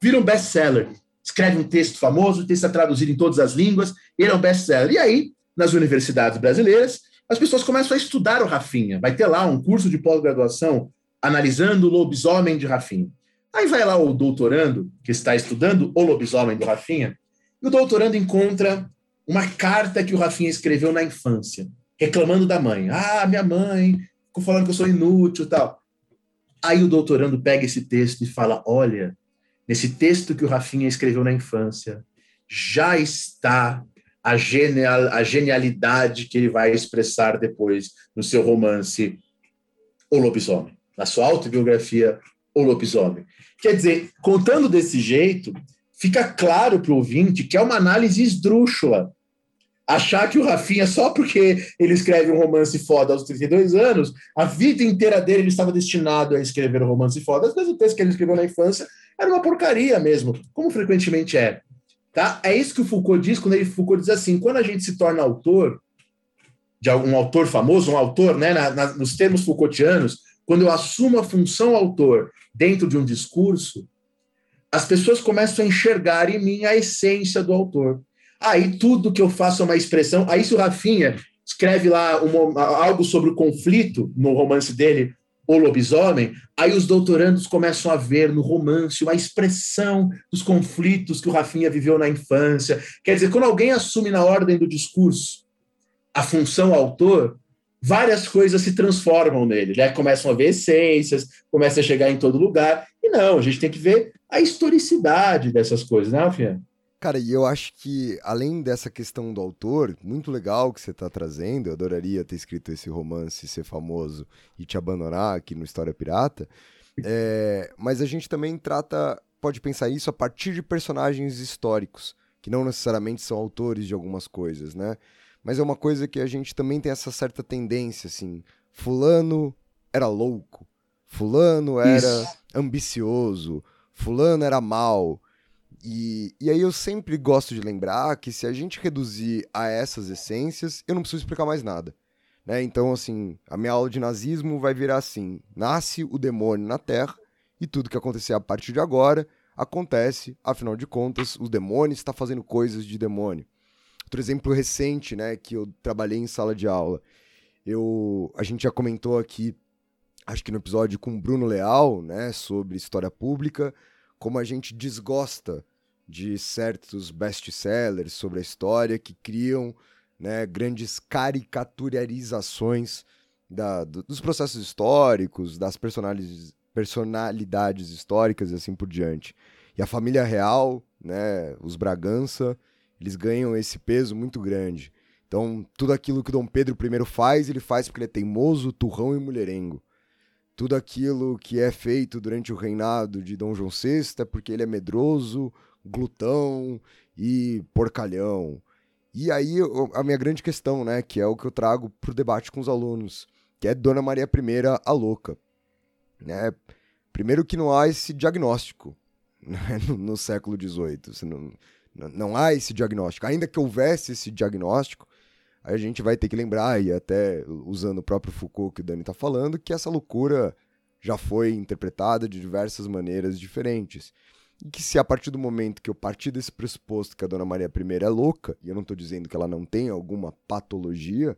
vira um best-seller. Escreve um texto famoso, o texto é traduzido em todas as línguas, ele é um best-seller. E aí, nas universidades brasileiras, as pessoas começam a estudar o Rafinha. Vai ter lá um curso de pós-graduação analisando o lobisomem de Rafinha. Aí vai lá o doutorando, que está estudando o lobisomem do Rafinha, e o doutorando encontra uma carta que o Rafinha escreveu na infância, reclamando da mãe. Ah, minha mãe ficou falando que eu sou inútil tal. Aí o doutorando pega esse texto e fala: olha, nesse texto que o Rafinha escreveu na infância, já está a, genial, a genialidade que ele vai expressar depois no seu romance O Lobisomem, na sua autobiografia O Lobisomem. Quer dizer, contando desse jeito, fica claro para o ouvinte que é uma análise esdrúxula. Achar que o Rafinha, só porque ele escreve um romance foda aos 32 anos, a vida inteira dele ele estava destinado a escrever um romance foda. Às vezes o texto que ele escreveu na infância era uma porcaria mesmo, como frequentemente é. Tá? É isso que o Foucault diz quando ele Foucault diz assim: quando a gente se torna autor, de um autor famoso, um autor, né, na, na, nos termos Foucaultianos, quando eu assumo a função autor dentro de um discurso, as pessoas começam a enxergar em mim a essência do autor. Aí tudo que eu faço é uma expressão. Aí, se o Rafinha escreve lá uma, algo sobre o conflito no romance dele, O Lobisomem, aí os doutorandos começam a ver no romance uma expressão dos conflitos que o Rafinha viveu na infância. Quer dizer, quando alguém assume na ordem do discurso a função autor, várias coisas se transformam nele, né? Começam a ver essências, começa a chegar em todo lugar. E não, a gente tem que ver a historicidade dessas coisas, né, Rafinha? Cara, e eu acho que, além dessa questão do autor, muito legal que você está trazendo, eu adoraria ter escrito esse romance, ser famoso e te abandonar aqui no História Pirata, é, mas a gente também trata, pode pensar isso a partir de personagens históricos, que não necessariamente são autores de algumas coisas, né? Mas é uma coisa que a gente também tem essa certa tendência, assim, fulano era louco, fulano era isso. ambicioso, fulano era mal, e, e aí eu sempre gosto de lembrar que se a gente reduzir a essas essências, eu não preciso explicar mais nada. Né? Então, assim, a minha aula de nazismo vai virar assim: nasce o demônio na Terra e tudo que acontecer a partir de agora acontece, afinal de contas, os demônios estão fazendo coisas de demônio. Outro exemplo recente, né, que eu trabalhei em sala de aula. Eu, a gente já comentou aqui, acho que no episódio com o Bruno Leal, né, sobre história pública, como a gente desgosta de certos best-sellers sobre a história que criam né, grandes caricaturarizações da, dos processos históricos, das personalidades históricas e assim por diante. E a família real, né, os Bragança, eles ganham esse peso muito grande. Então, tudo aquilo que Dom Pedro I faz, ele faz porque ele é teimoso, turrão e mulherengo. Tudo aquilo que é feito durante o reinado de Dom João VI é porque ele é medroso, glutão e porcalhão. E aí a minha grande questão, né, que é o que eu trago para o debate com os alunos, que é Dona Maria I a louca. Né? Primeiro que não há esse diagnóstico né, no, no, século XVIII. Não, não há esse diagnóstico. Ainda que houvesse esse diagnóstico, a gente vai ter que lembrar, e até usando o próprio Foucault que o Dani está falando, que essa loucura já foi interpretada de diversas maneiras diferentes. E que se a partir do momento que eu partir desse pressuposto que a Dona Maria I é louca, e eu não estou dizendo que ela não tem alguma patologia,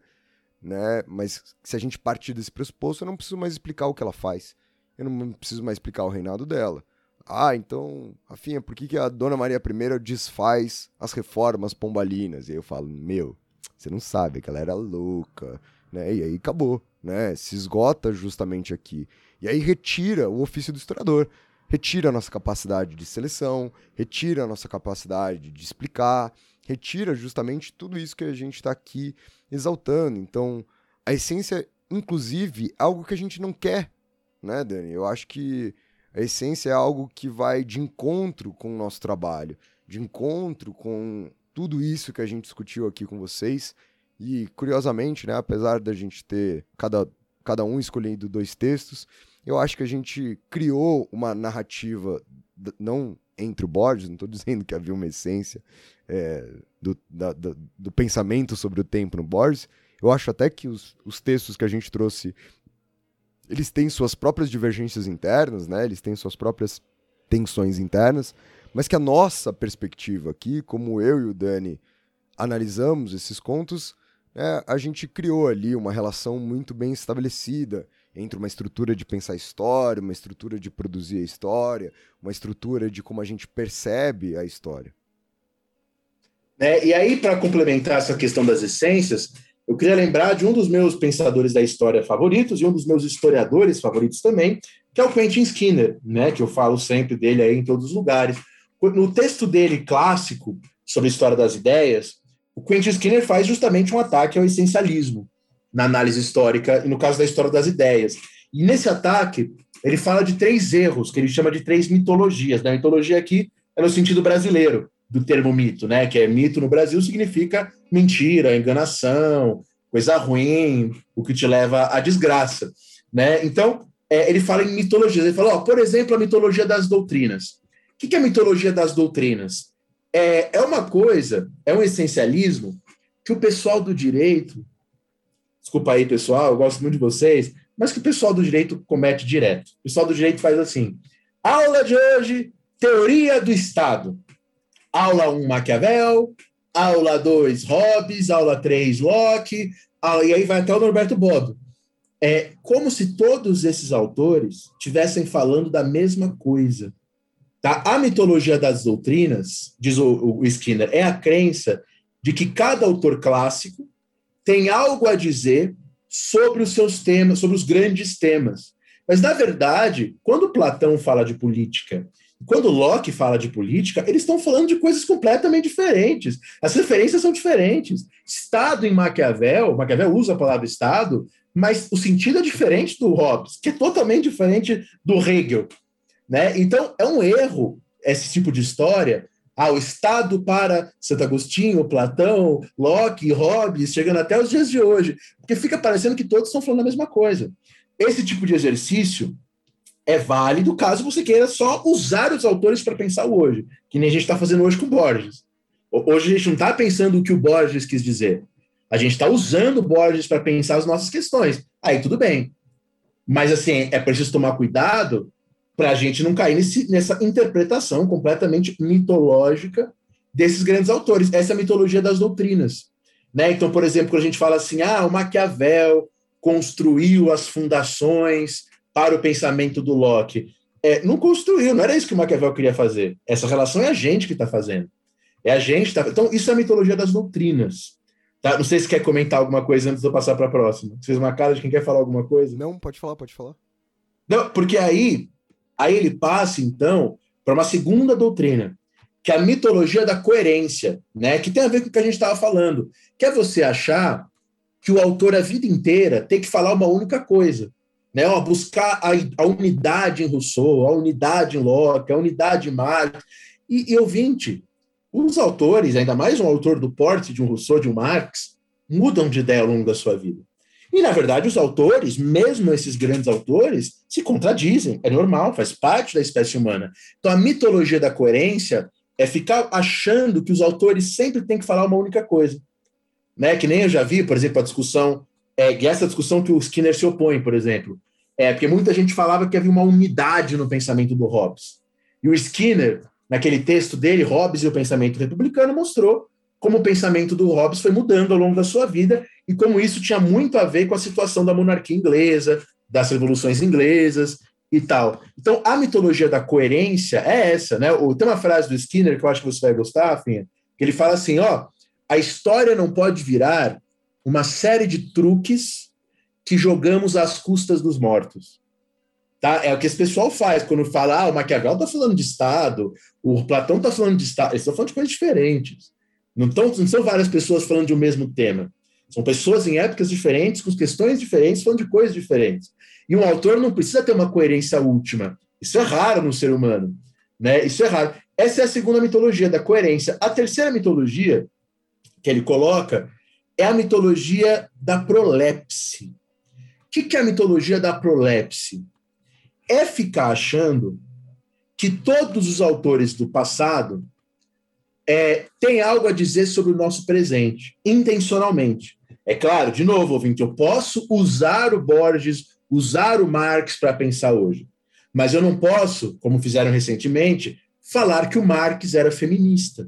né? Mas se a gente partir desse pressuposto, eu não preciso mais explicar o que ela faz. Eu não preciso mais explicar o reinado dela. Ah, então, Rafinha, por que, que a Dona Maria I desfaz as reformas pombalinas? E eu falo, meu, você não sabe que ela era louca, né? E aí acabou, né? Se esgota justamente aqui. E aí retira o ofício do historiador retira a nossa capacidade de seleção, retira a nossa capacidade de explicar, retira justamente tudo isso que a gente está aqui exaltando. Então, a essência, inclusive, é algo que a gente não quer, né, Dani? Eu acho que a essência é algo que vai de encontro com o nosso trabalho, de encontro com tudo isso que a gente discutiu aqui com vocês. E, curiosamente, né, apesar da gente ter cada, cada um escolhendo dois textos, eu acho que a gente criou uma narrativa, não entre o Borges, não estou dizendo que havia uma essência é, do, da, da, do pensamento sobre o tempo no Borges. Eu acho até que os, os textos que a gente trouxe, eles têm suas próprias divergências internas, né? Eles têm suas próprias tensões internas, mas que a nossa perspectiva aqui, como eu e o Dani analisamos esses contos, é, a gente criou ali uma relação muito bem estabelecida entre uma estrutura de pensar história, uma estrutura de produzir a história, uma estrutura de como a gente percebe a história. É, e aí, para complementar essa questão das essências, eu queria lembrar de um dos meus pensadores da história favoritos e um dos meus historiadores favoritos também, que é o Quentin Skinner, né, que eu falo sempre dele aí em todos os lugares. No texto dele clássico sobre a história das ideias, o Quentin Skinner faz justamente um ataque ao essencialismo na análise histórica e no caso da história das ideias. E nesse ataque, ele fala de três erros, que ele chama de três mitologias. A mitologia aqui é no sentido brasileiro do termo mito, né? Que é mito no Brasil significa mentira, enganação, coisa ruim, o que te leva à desgraça, né? Então, é, ele fala em mitologias. Ele fala, ó, por exemplo, a mitologia das doutrinas. O que é a mitologia das doutrinas? É, é uma coisa, é um essencialismo que o pessoal do direito desculpa aí, pessoal, eu gosto muito de vocês, mas que o pessoal do direito comete direto. O pessoal do direito faz assim: aula de hoje, teoria do Estado. Aula 1, Maquiavel. Aula 2, Hobbes. Aula 3, Locke. E aí vai até o Norberto Bodo. É como se todos esses autores estivessem falando da mesma coisa. Tá? A mitologia das doutrinas, diz o, o Skinner, é a crença de que cada autor clássico tem algo a dizer sobre os seus temas, sobre os grandes temas. Mas, na verdade, quando Platão fala de política, quando Locke fala de política, eles estão falando de coisas completamente diferentes. As referências são diferentes. Estado em Maquiavel, Maquiavel usa a palavra Estado, mas o sentido é diferente do Hobbes, que é totalmente diferente do Hegel. Né? Então, é um erro esse tipo de história. Ah, o Estado para Santo Agostinho, Platão, Locke, Hobbes, chegando até os dias de hoje, porque fica parecendo que todos estão falando a mesma coisa. Esse tipo de exercício é válido caso você queira só usar os autores para pensar o hoje, que nem a gente está fazendo hoje com Borges. Hoje a gente não está pensando o que o Borges quis dizer. A gente está usando Borges para pensar as nossas questões. Aí tudo bem. Mas assim, é preciso tomar cuidado para a gente não cair nesse, nessa interpretação completamente mitológica desses grandes autores. Essa é a mitologia das doutrinas. Né? Então, por exemplo, quando a gente fala assim, ah, o Maquiavel construiu as fundações para o pensamento do Locke. É, não construiu, não era isso que o Maquiavel queria fazer. Essa relação é a gente que está fazendo. É a gente tá. Então, isso é a mitologia das doutrinas. Tá? Não sei se quer comentar alguma coisa antes de eu passar para a próxima. Você fez uma cara de quem quer falar alguma coisa? Não, pode falar, pode falar. Não, porque aí, aí ele passa, então, para uma segunda doutrina, que é a mitologia da coerência, né? que tem a ver com o que a gente estava falando. Que é você achar que o autor a vida inteira tem que falar uma única coisa. Né, ó, buscar a, a, unidade em Rousseau, a unidade em Locke, a unidade em Marx. E, e ouvinte, os autores, ainda mais um autor do porte de um Rousseau, de um Marx, mudam de ideia ao longo da sua vida. E, na verdade, os autores, mesmo esses grandes autores, se contradizem. É normal, faz parte da espécie humana. Então, a mitologia da coerência é ficar achando que os autores sempre têm que falar uma única coisa. Né? Que nem eu já vi, por exemplo, a discussão, é, essa discussão que o Skinner se opõe, por exemplo. É, porque muita gente falava que havia uma unidade no pensamento do Hobbes. E o Skinner, naquele texto dele, Hobbes e o pensamento republicano, mostrou como o pensamento do Hobbes foi mudando ao longo da sua vida e como isso tinha muito a ver com a situação da monarquia inglesa, das revoluções inglesas e tal. Então, a mitologia da coerência é essa, né? Tem uma frase do Skinner que eu acho que você vai gostar, Finha, que ele fala assim, ó, a história não pode virar uma série de truques que jogamos às custas dos mortos. Tá? É o que esse pessoal faz quando fala, ah, o Maquiavel está falando de Estado, o Platão está falando de Estado, eles estão falando de coisas diferentes. Não, tão, não são várias pessoas falando de um mesmo tema. São pessoas em épocas diferentes, com questões diferentes, falando de coisas diferentes. E um autor não precisa ter uma coerência última. Isso é raro no ser humano. Né? Isso é raro. Essa é a segunda mitologia da coerência. A terceira mitologia que ele coloca é a mitologia da prolepse que, que é a mitologia da prolepse? É ficar achando que todos os autores do passado é, têm algo a dizer sobre o nosso presente, intencionalmente. É claro, de novo, ouvinte, eu posso usar o Borges, usar o Marx para pensar hoje, mas eu não posso, como fizeram recentemente, falar que o Marx era feminista.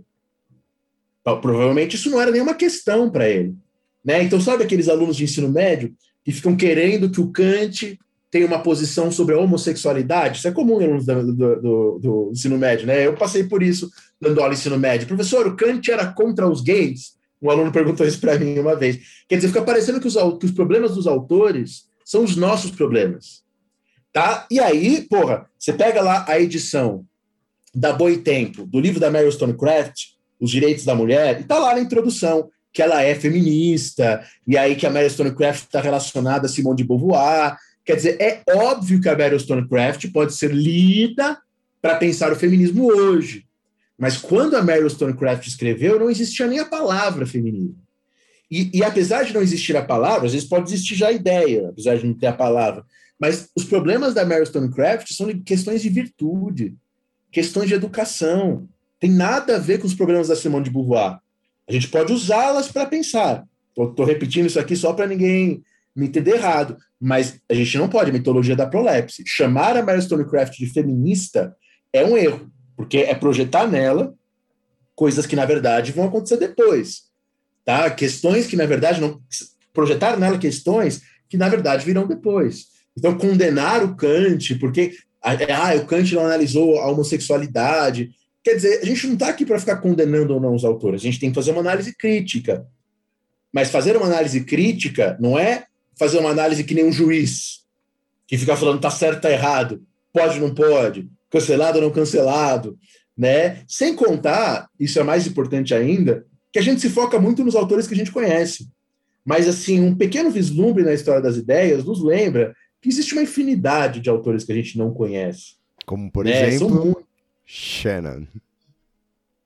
Provavelmente isso não era nenhuma questão para ele. Né? Então, sabe aqueles alunos de ensino médio que ficam querendo que o Kant tenha uma posição sobre a homossexualidade. Isso é comum em alunos do, do, do, ensino médio, né? Eu passei por isso dando aula ensino médio. Professor, o Kant era contra os gays? Um aluno perguntou isso para mim uma vez. Quer dizer, fica parecendo que os, que os problemas dos autores são os nossos problemas. Tá? E aí, porra, você pega lá a edição da Boitempo, do livro da Mary Stonecraft, Os Direitos da Mulher, e tá lá na introdução que ela é feminista, e aí que a Mary Stonecraft está relacionada a Simone de Beauvoir. Quer dizer, é óbvio que a Mary Stonecraft pode ser lida para pensar o feminismo hoje. Mas quando a Mary Stonecraft escreveu, não existia nem a palavra feminismo. E, e, apesar de não existir a palavra, às vezes pode existir já a ideia, apesar de não ter a palavra. Mas os problemas da Mary Stonecraft são questões de virtude, questões de educação. Tem nada a ver com os problemas da Simone de Beauvoir. A gente pode usá-las para pensar. Estou repetindo isso aqui só para ninguém me entender errado, mas a gente não pode, mitologia da prolepse. Chamar a Mary Stonecraft de feminista é um erro, porque é projetar nela coisas que, na verdade, vão acontecer depois. Tá? Questões que, na verdade, não. Projetar nela questões que, na verdade, virão depois. Então, condenar o Kant, porque ah, o Kant não analisou a homossexualidade. Quer dizer, a gente não está aqui para ficar condenando ou não os autores, a gente tem que fazer uma análise crítica. Mas fazer uma análise crítica não é fazer uma análise que nem um juiz, que fica falando tá certo, tá errado, pode, não pode, cancelado ou não cancelado, né? Sem contar, isso é mais importante ainda, que a gente se foca muito nos autores que a gente conhece. Mas, assim, um pequeno vislumbre na história das ideias nos lembra que existe uma infinidade de autores que a gente não conhece. Como, por né? exemplo, Shannon.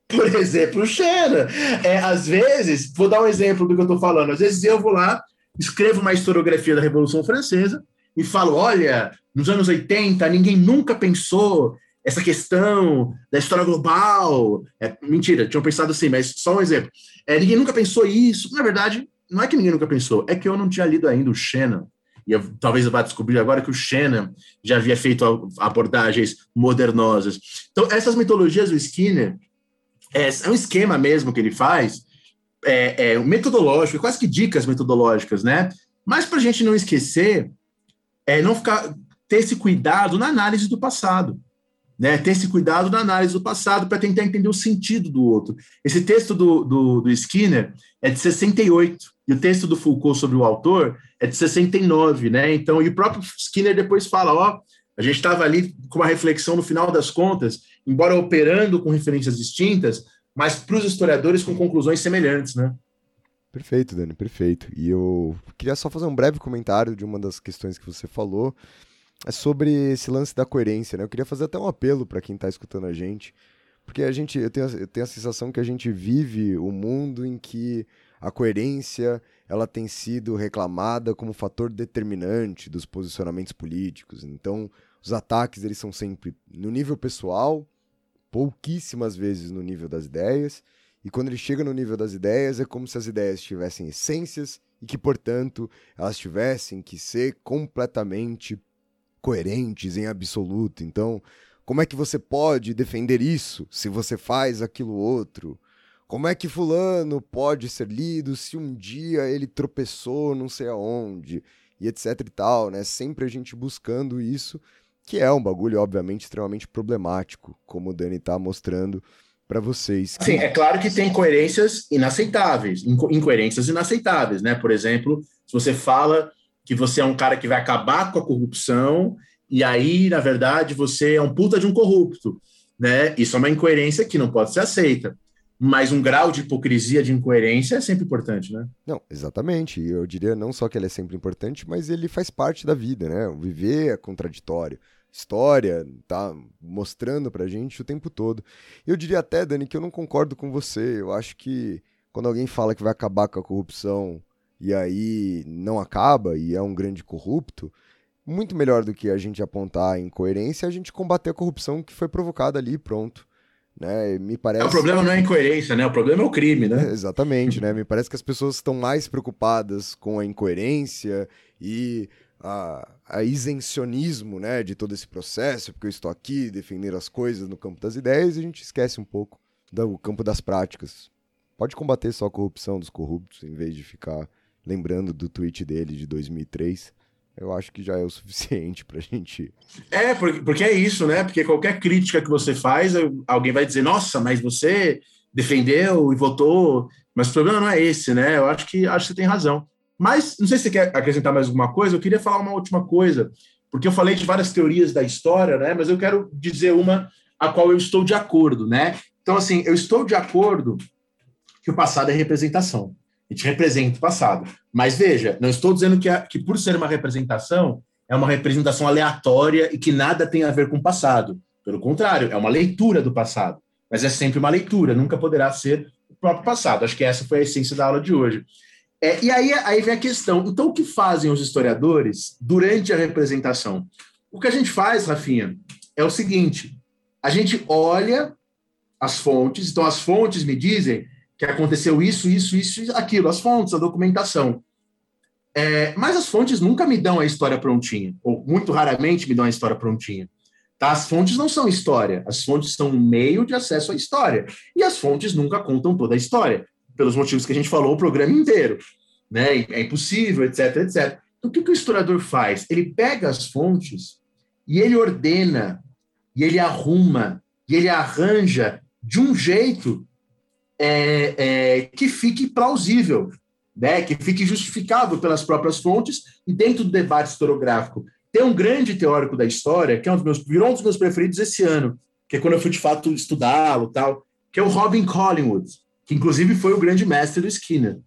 Por exemplo, Shannon. É, às vezes, vou dar um exemplo do que eu estou falando. Às vezes eu vou lá, escrevo uma historiografia da Revolução Francesa e falo: olha, nos anos 80, ninguém nunca pensou essa questão da história global. É, mentira, tinham pensado assim, mas só um exemplo. É, ninguém nunca pensou isso. Na verdade, não é que ninguém nunca pensou, é que eu não tinha lido ainda o Shannon. E eu, talvez eu vá descobrir agora que o Shannon já havia feito abordagens modernosas. Então, essas mitologias do Skinner é, é um esquema mesmo que ele faz, é, é metodológico, quase que dicas metodológicas, né? Mas para a gente não esquecer, é não ficar ter esse cuidado na análise do passado né, ter esse cuidado na análise do passado para tentar entender o sentido do outro. Esse texto do, do, do, Skinner é de 68, e o texto do Foucault sobre o autor é de 69, né? Então, e o próprio Skinner depois fala: ó, a gente estava ali com uma reflexão no final das contas, embora operando com referências distintas, mas para os historiadores com conclusões semelhantes, né? Perfeito, Dani, perfeito. E eu queria só fazer um breve comentário de uma das questões que você falou é sobre esse lance da coerência, né? Eu queria fazer até um apelo para quem está escutando a gente, porque a gente, eu tenho, eu tenho a sensação que a gente vive um mundo em que a coerência ela tem sido reclamada como fator determinante dos posicionamentos políticos. Então, os ataques eles são sempre no nível pessoal, pouquíssimas vezes no nível das ideias. E quando ele chega no nível das ideias, é como se as ideias tivessem essências e que, portanto, elas tivessem que ser completamente coerentes em absoluto. Então, como é que você pode defender isso se você faz aquilo outro? Como é que fulano pode ser lido se um dia ele tropeçou não sei aonde? E etc e tal, né? Sempre a gente buscando isso, que é um bagulho, obviamente, extremamente problemático, como o Dani tá mostrando para vocês. Sim, é claro que tem coerências inaceitáveis, inco incoerências inaceitáveis, né? Por exemplo, se você fala que você é um cara que vai acabar com a corrupção, e aí, na verdade, você é um puta de um corrupto. Né? Isso é uma incoerência que não pode ser aceita. Mas um grau de hipocrisia, de incoerência é sempre importante, né? Não, exatamente. Eu diria não só que ele é sempre importante, mas ele faz parte da vida, né? O viver é contraditório. História tá mostrando pra gente o tempo todo. Eu diria até, Dani, que eu não concordo com você. Eu acho que quando alguém fala que vai acabar com a corrupção e aí não acaba e é um grande corrupto, muito melhor do que a gente apontar a incoerência, a gente combater a corrupção que foi provocada ali pronto. Né? Me parece... É, o problema não é a incoerência, né? O problema é o crime, né? É, exatamente, né? Me parece que as pessoas estão mais preocupadas com a incoerência e a, a isencionismo, né, de todo esse processo, porque eu estou aqui defendendo as coisas no campo das ideias e a gente esquece um pouco do campo das práticas. Pode combater só a corrupção dos corruptos em vez de ficar lembrando do tweet dele de 2003, eu acho que já é o suficiente para a gente. É, porque, porque é isso, né? Porque qualquer crítica que você faz, alguém vai dizer, nossa, mas você defendeu e votou. Mas o problema não é esse, né? Eu acho que acho que você tem razão. Mas não sei se você quer acrescentar mais alguma coisa, eu queria falar uma última coisa, porque eu falei de várias teorias da história, né? Mas eu quero dizer uma a qual eu estou de acordo, né? Então, assim, eu estou de acordo que o passado é representação. A gente representa o passado. Mas veja, não estou dizendo que, a, que por ser uma representação, é uma representação aleatória e que nada tem a ver com o passado. Pelo contrário, é uma leitura do passado. Mas é sempre uma leitura, nunca poderá ser o próprio passado. Acho que essa foi a essência da aula de hoje. É, e aí, aí vem a questão: então, o que fazem os historiadores durante a representação? O que a gente faz, Rafinha, é o seguinte: a gente olha as fontes, então as fontes me dizem que aconteceu isso, isso, isso, aquilo, as fontes, a documentação. É, mas as fontes nunca me dão a história prontinha, ou muito raramente me dão a história prontinha. Tá? As fontes não são história, as fontes são um meio de acesso à história. E as fontes nunca contam toda a história, pelos motivos que a gente falou o programa inteiro. Né? É impossível, etc, etc. Então, o que, que o historiador faz? Ele pega as fontes e ele ordena, e ele arruma, e ele arranja de um jeito é, é, que fique plausível, né, que fique justificável pelas próprias fontes e dentro do debate historiográfico. Tem um grande teórico da história, que é um dos meus, virou um dos meus preferidos esse ano, que é quando eu fui de fato estudá-lo tal, que é o Robin Collingwood, que inclusive foi o grande mestre do Skinner.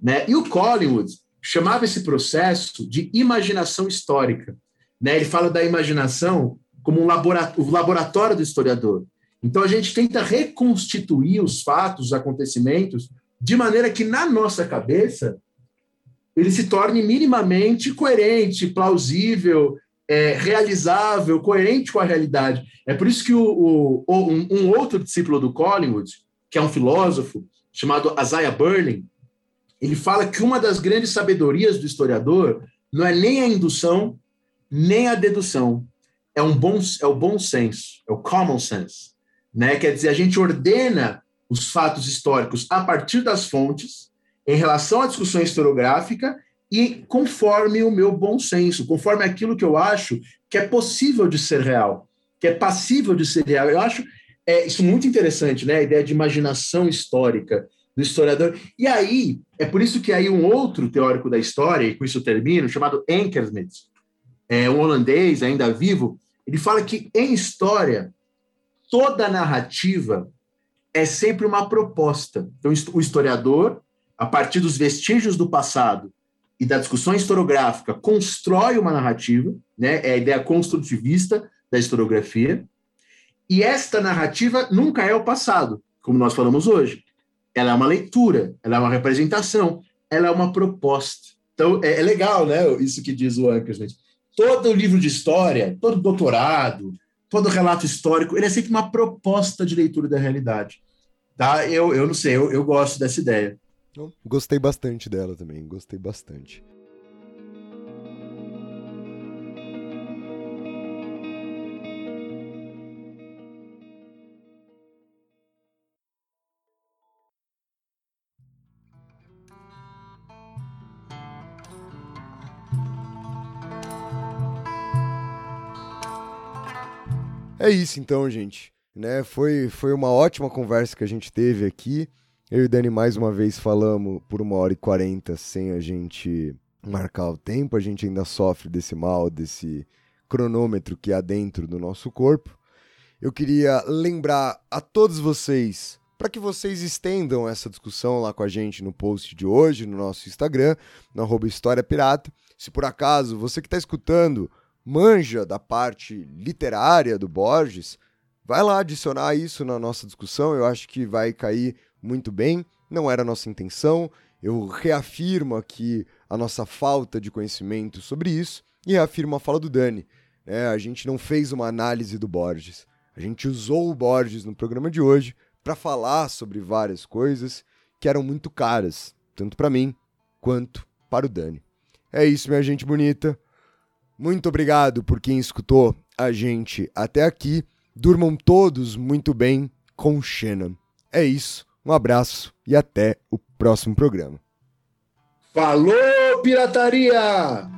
Né? E o Collingwood chamava esse processo de imaginação histórica. Né? Ele fala da imaginação como um laboratório, o laboratório do historiador. Então, a gente tenta reconstituir os fatos, os acontecimentos, de maneira que, na nossa cabeça, ele se torne minimamente coerente, plausível, é, realizável, coerente com a realidade. É por isso que o, o, um, um, outro discípulo do Collingwood, que é um filósofo, chamado Isaiah Berlin, ele fala que uma das grandes sabedorias do historiador não é nem a indução, nem a dedução. É, um bom, é o bom senso, é o common sense. Né? Quer dizer, a gente ordena os fatos históricos a partir das fontes, em relação à discussão historiográfica e conforme o meu bom senso, conforme aquilo que eu acho que é possível de ser real, que é passível de ser real. Eu acho é, isso muito interessante, né? A ideia de imaginação histórica do historiador. E aí, é por isso que aí um outro teórico da história, e com isso eu termino, chamado Enkersmit, é um holandês ainda vivo, ele fala que em história toda narrativa é sempre uma proposta. Então, o historiador, a partir dos vestígios do passado e da discussão historiográfica, constrói uma narrativa, né? é a ideia construtivista da historiografia, e esta narrativa nunca é o passado, como nós falamos hoje. Ela é uma leitura, ela é uma representação, ela é uma proposta. Então, é, é legal, né? Isso que diz o Ankersmith. Todo livro de história, todo doutorado, todo relato histórico, ele é sempre uma proposta de leitura da realidade. Tá? Eu, eu não sei, eu, eu gosto dessa ideia. Gostei bastante dela também, gostei bastante. É isso então, gente. Né? Foi, foi uma ótima conversa que a gente teve aqui. Eu e o Dani mais uma vez falamos por uma hora e quarenta sem a gente marcar o tempo. A gente ainda sofre desse mal, desse cronômetro que há dentro do nosso corpo. Eu queria lembrar a todos vocês para que vocês estendam essa discussão lá com a gente no post de hoje, no nosso Instagram, no arroba História Pirata. Se por acaso você que está escutando manja da parte literária do Borges, vai lá adicionar isso na nossa discussão, eu acho que vai cair muito bem. Não era nossa intenção, eu reafirmo aqui a nossa falta de conhecimento sobre isso e reafirmo a fala do Dani. É, a gente não fez uma análise do Borges, a gente usou o Borges no programa de hoje para falar sobre várias coisas que eram muito caras, tanto para mim quanto para o Dani. É isso, minha gente bonita. Muito obrigado por quem escutou a gente até aqui. Durmam todos muito bem com Shannon. É isso, um abraço e até o próximo programa. Falou, pirataria!